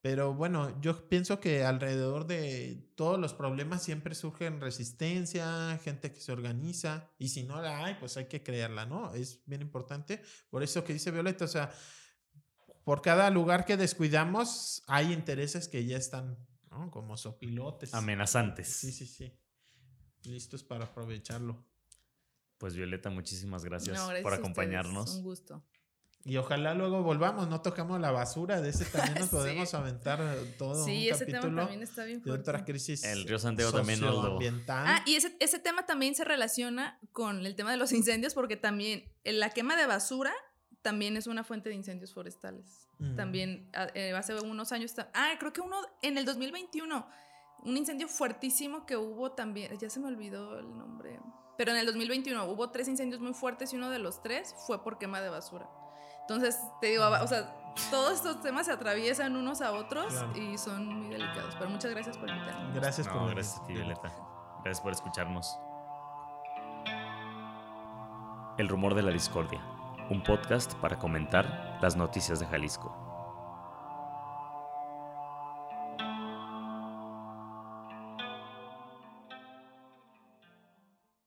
Pero bueno, yo pienso que alrededor de todos los problemas siempre surgen resistencia, gente que se organiza, y si no la hay, pues hay que crearla, ¿no? Es bien importante. Por eso que dice Violeta, o sea, por cada lugar que descuidamos, hay intereses que ya están, ¿no? Como sopilotes. Amenazantes. Sí, sí, sí. Listos para aprovecharlo. Pues Violeta, muchísimas gracias, No, gracias por acompañarnos. Un gusto. Y ojalá luego volvamos, no tocamos la basura, de ese también nos <laughs> Sí. podemos aventar todo Sí, un ese tema capítulo también está bien de otra fuerte. crisis. El río Santiago también nos lo-. Ah, y ese, ese tema también se relaciona con el tema de los incendios porque también eh, la quema de basura también es una fuente de incendios forestales. Mm. También eh, hace unos años... Ah, creo que uno en el 2021, un incendio fuertísimo que hubo también, ya se me olvidó el nombre, pero en el 2021 hubo tres incendios muy fuertes y uno de los tres fue por quema de basura. Entonces, te digo, o sea, todos estos temas se atraviesan unos a otros Claro. y son muy delicados. Pero muchas gracias por invitarme. Gracias No, por venir. gracias a ti, Violeta. Gracias por escucharnos. El rumor de la discordia, un podcast para comentar las noticias de Jalisco.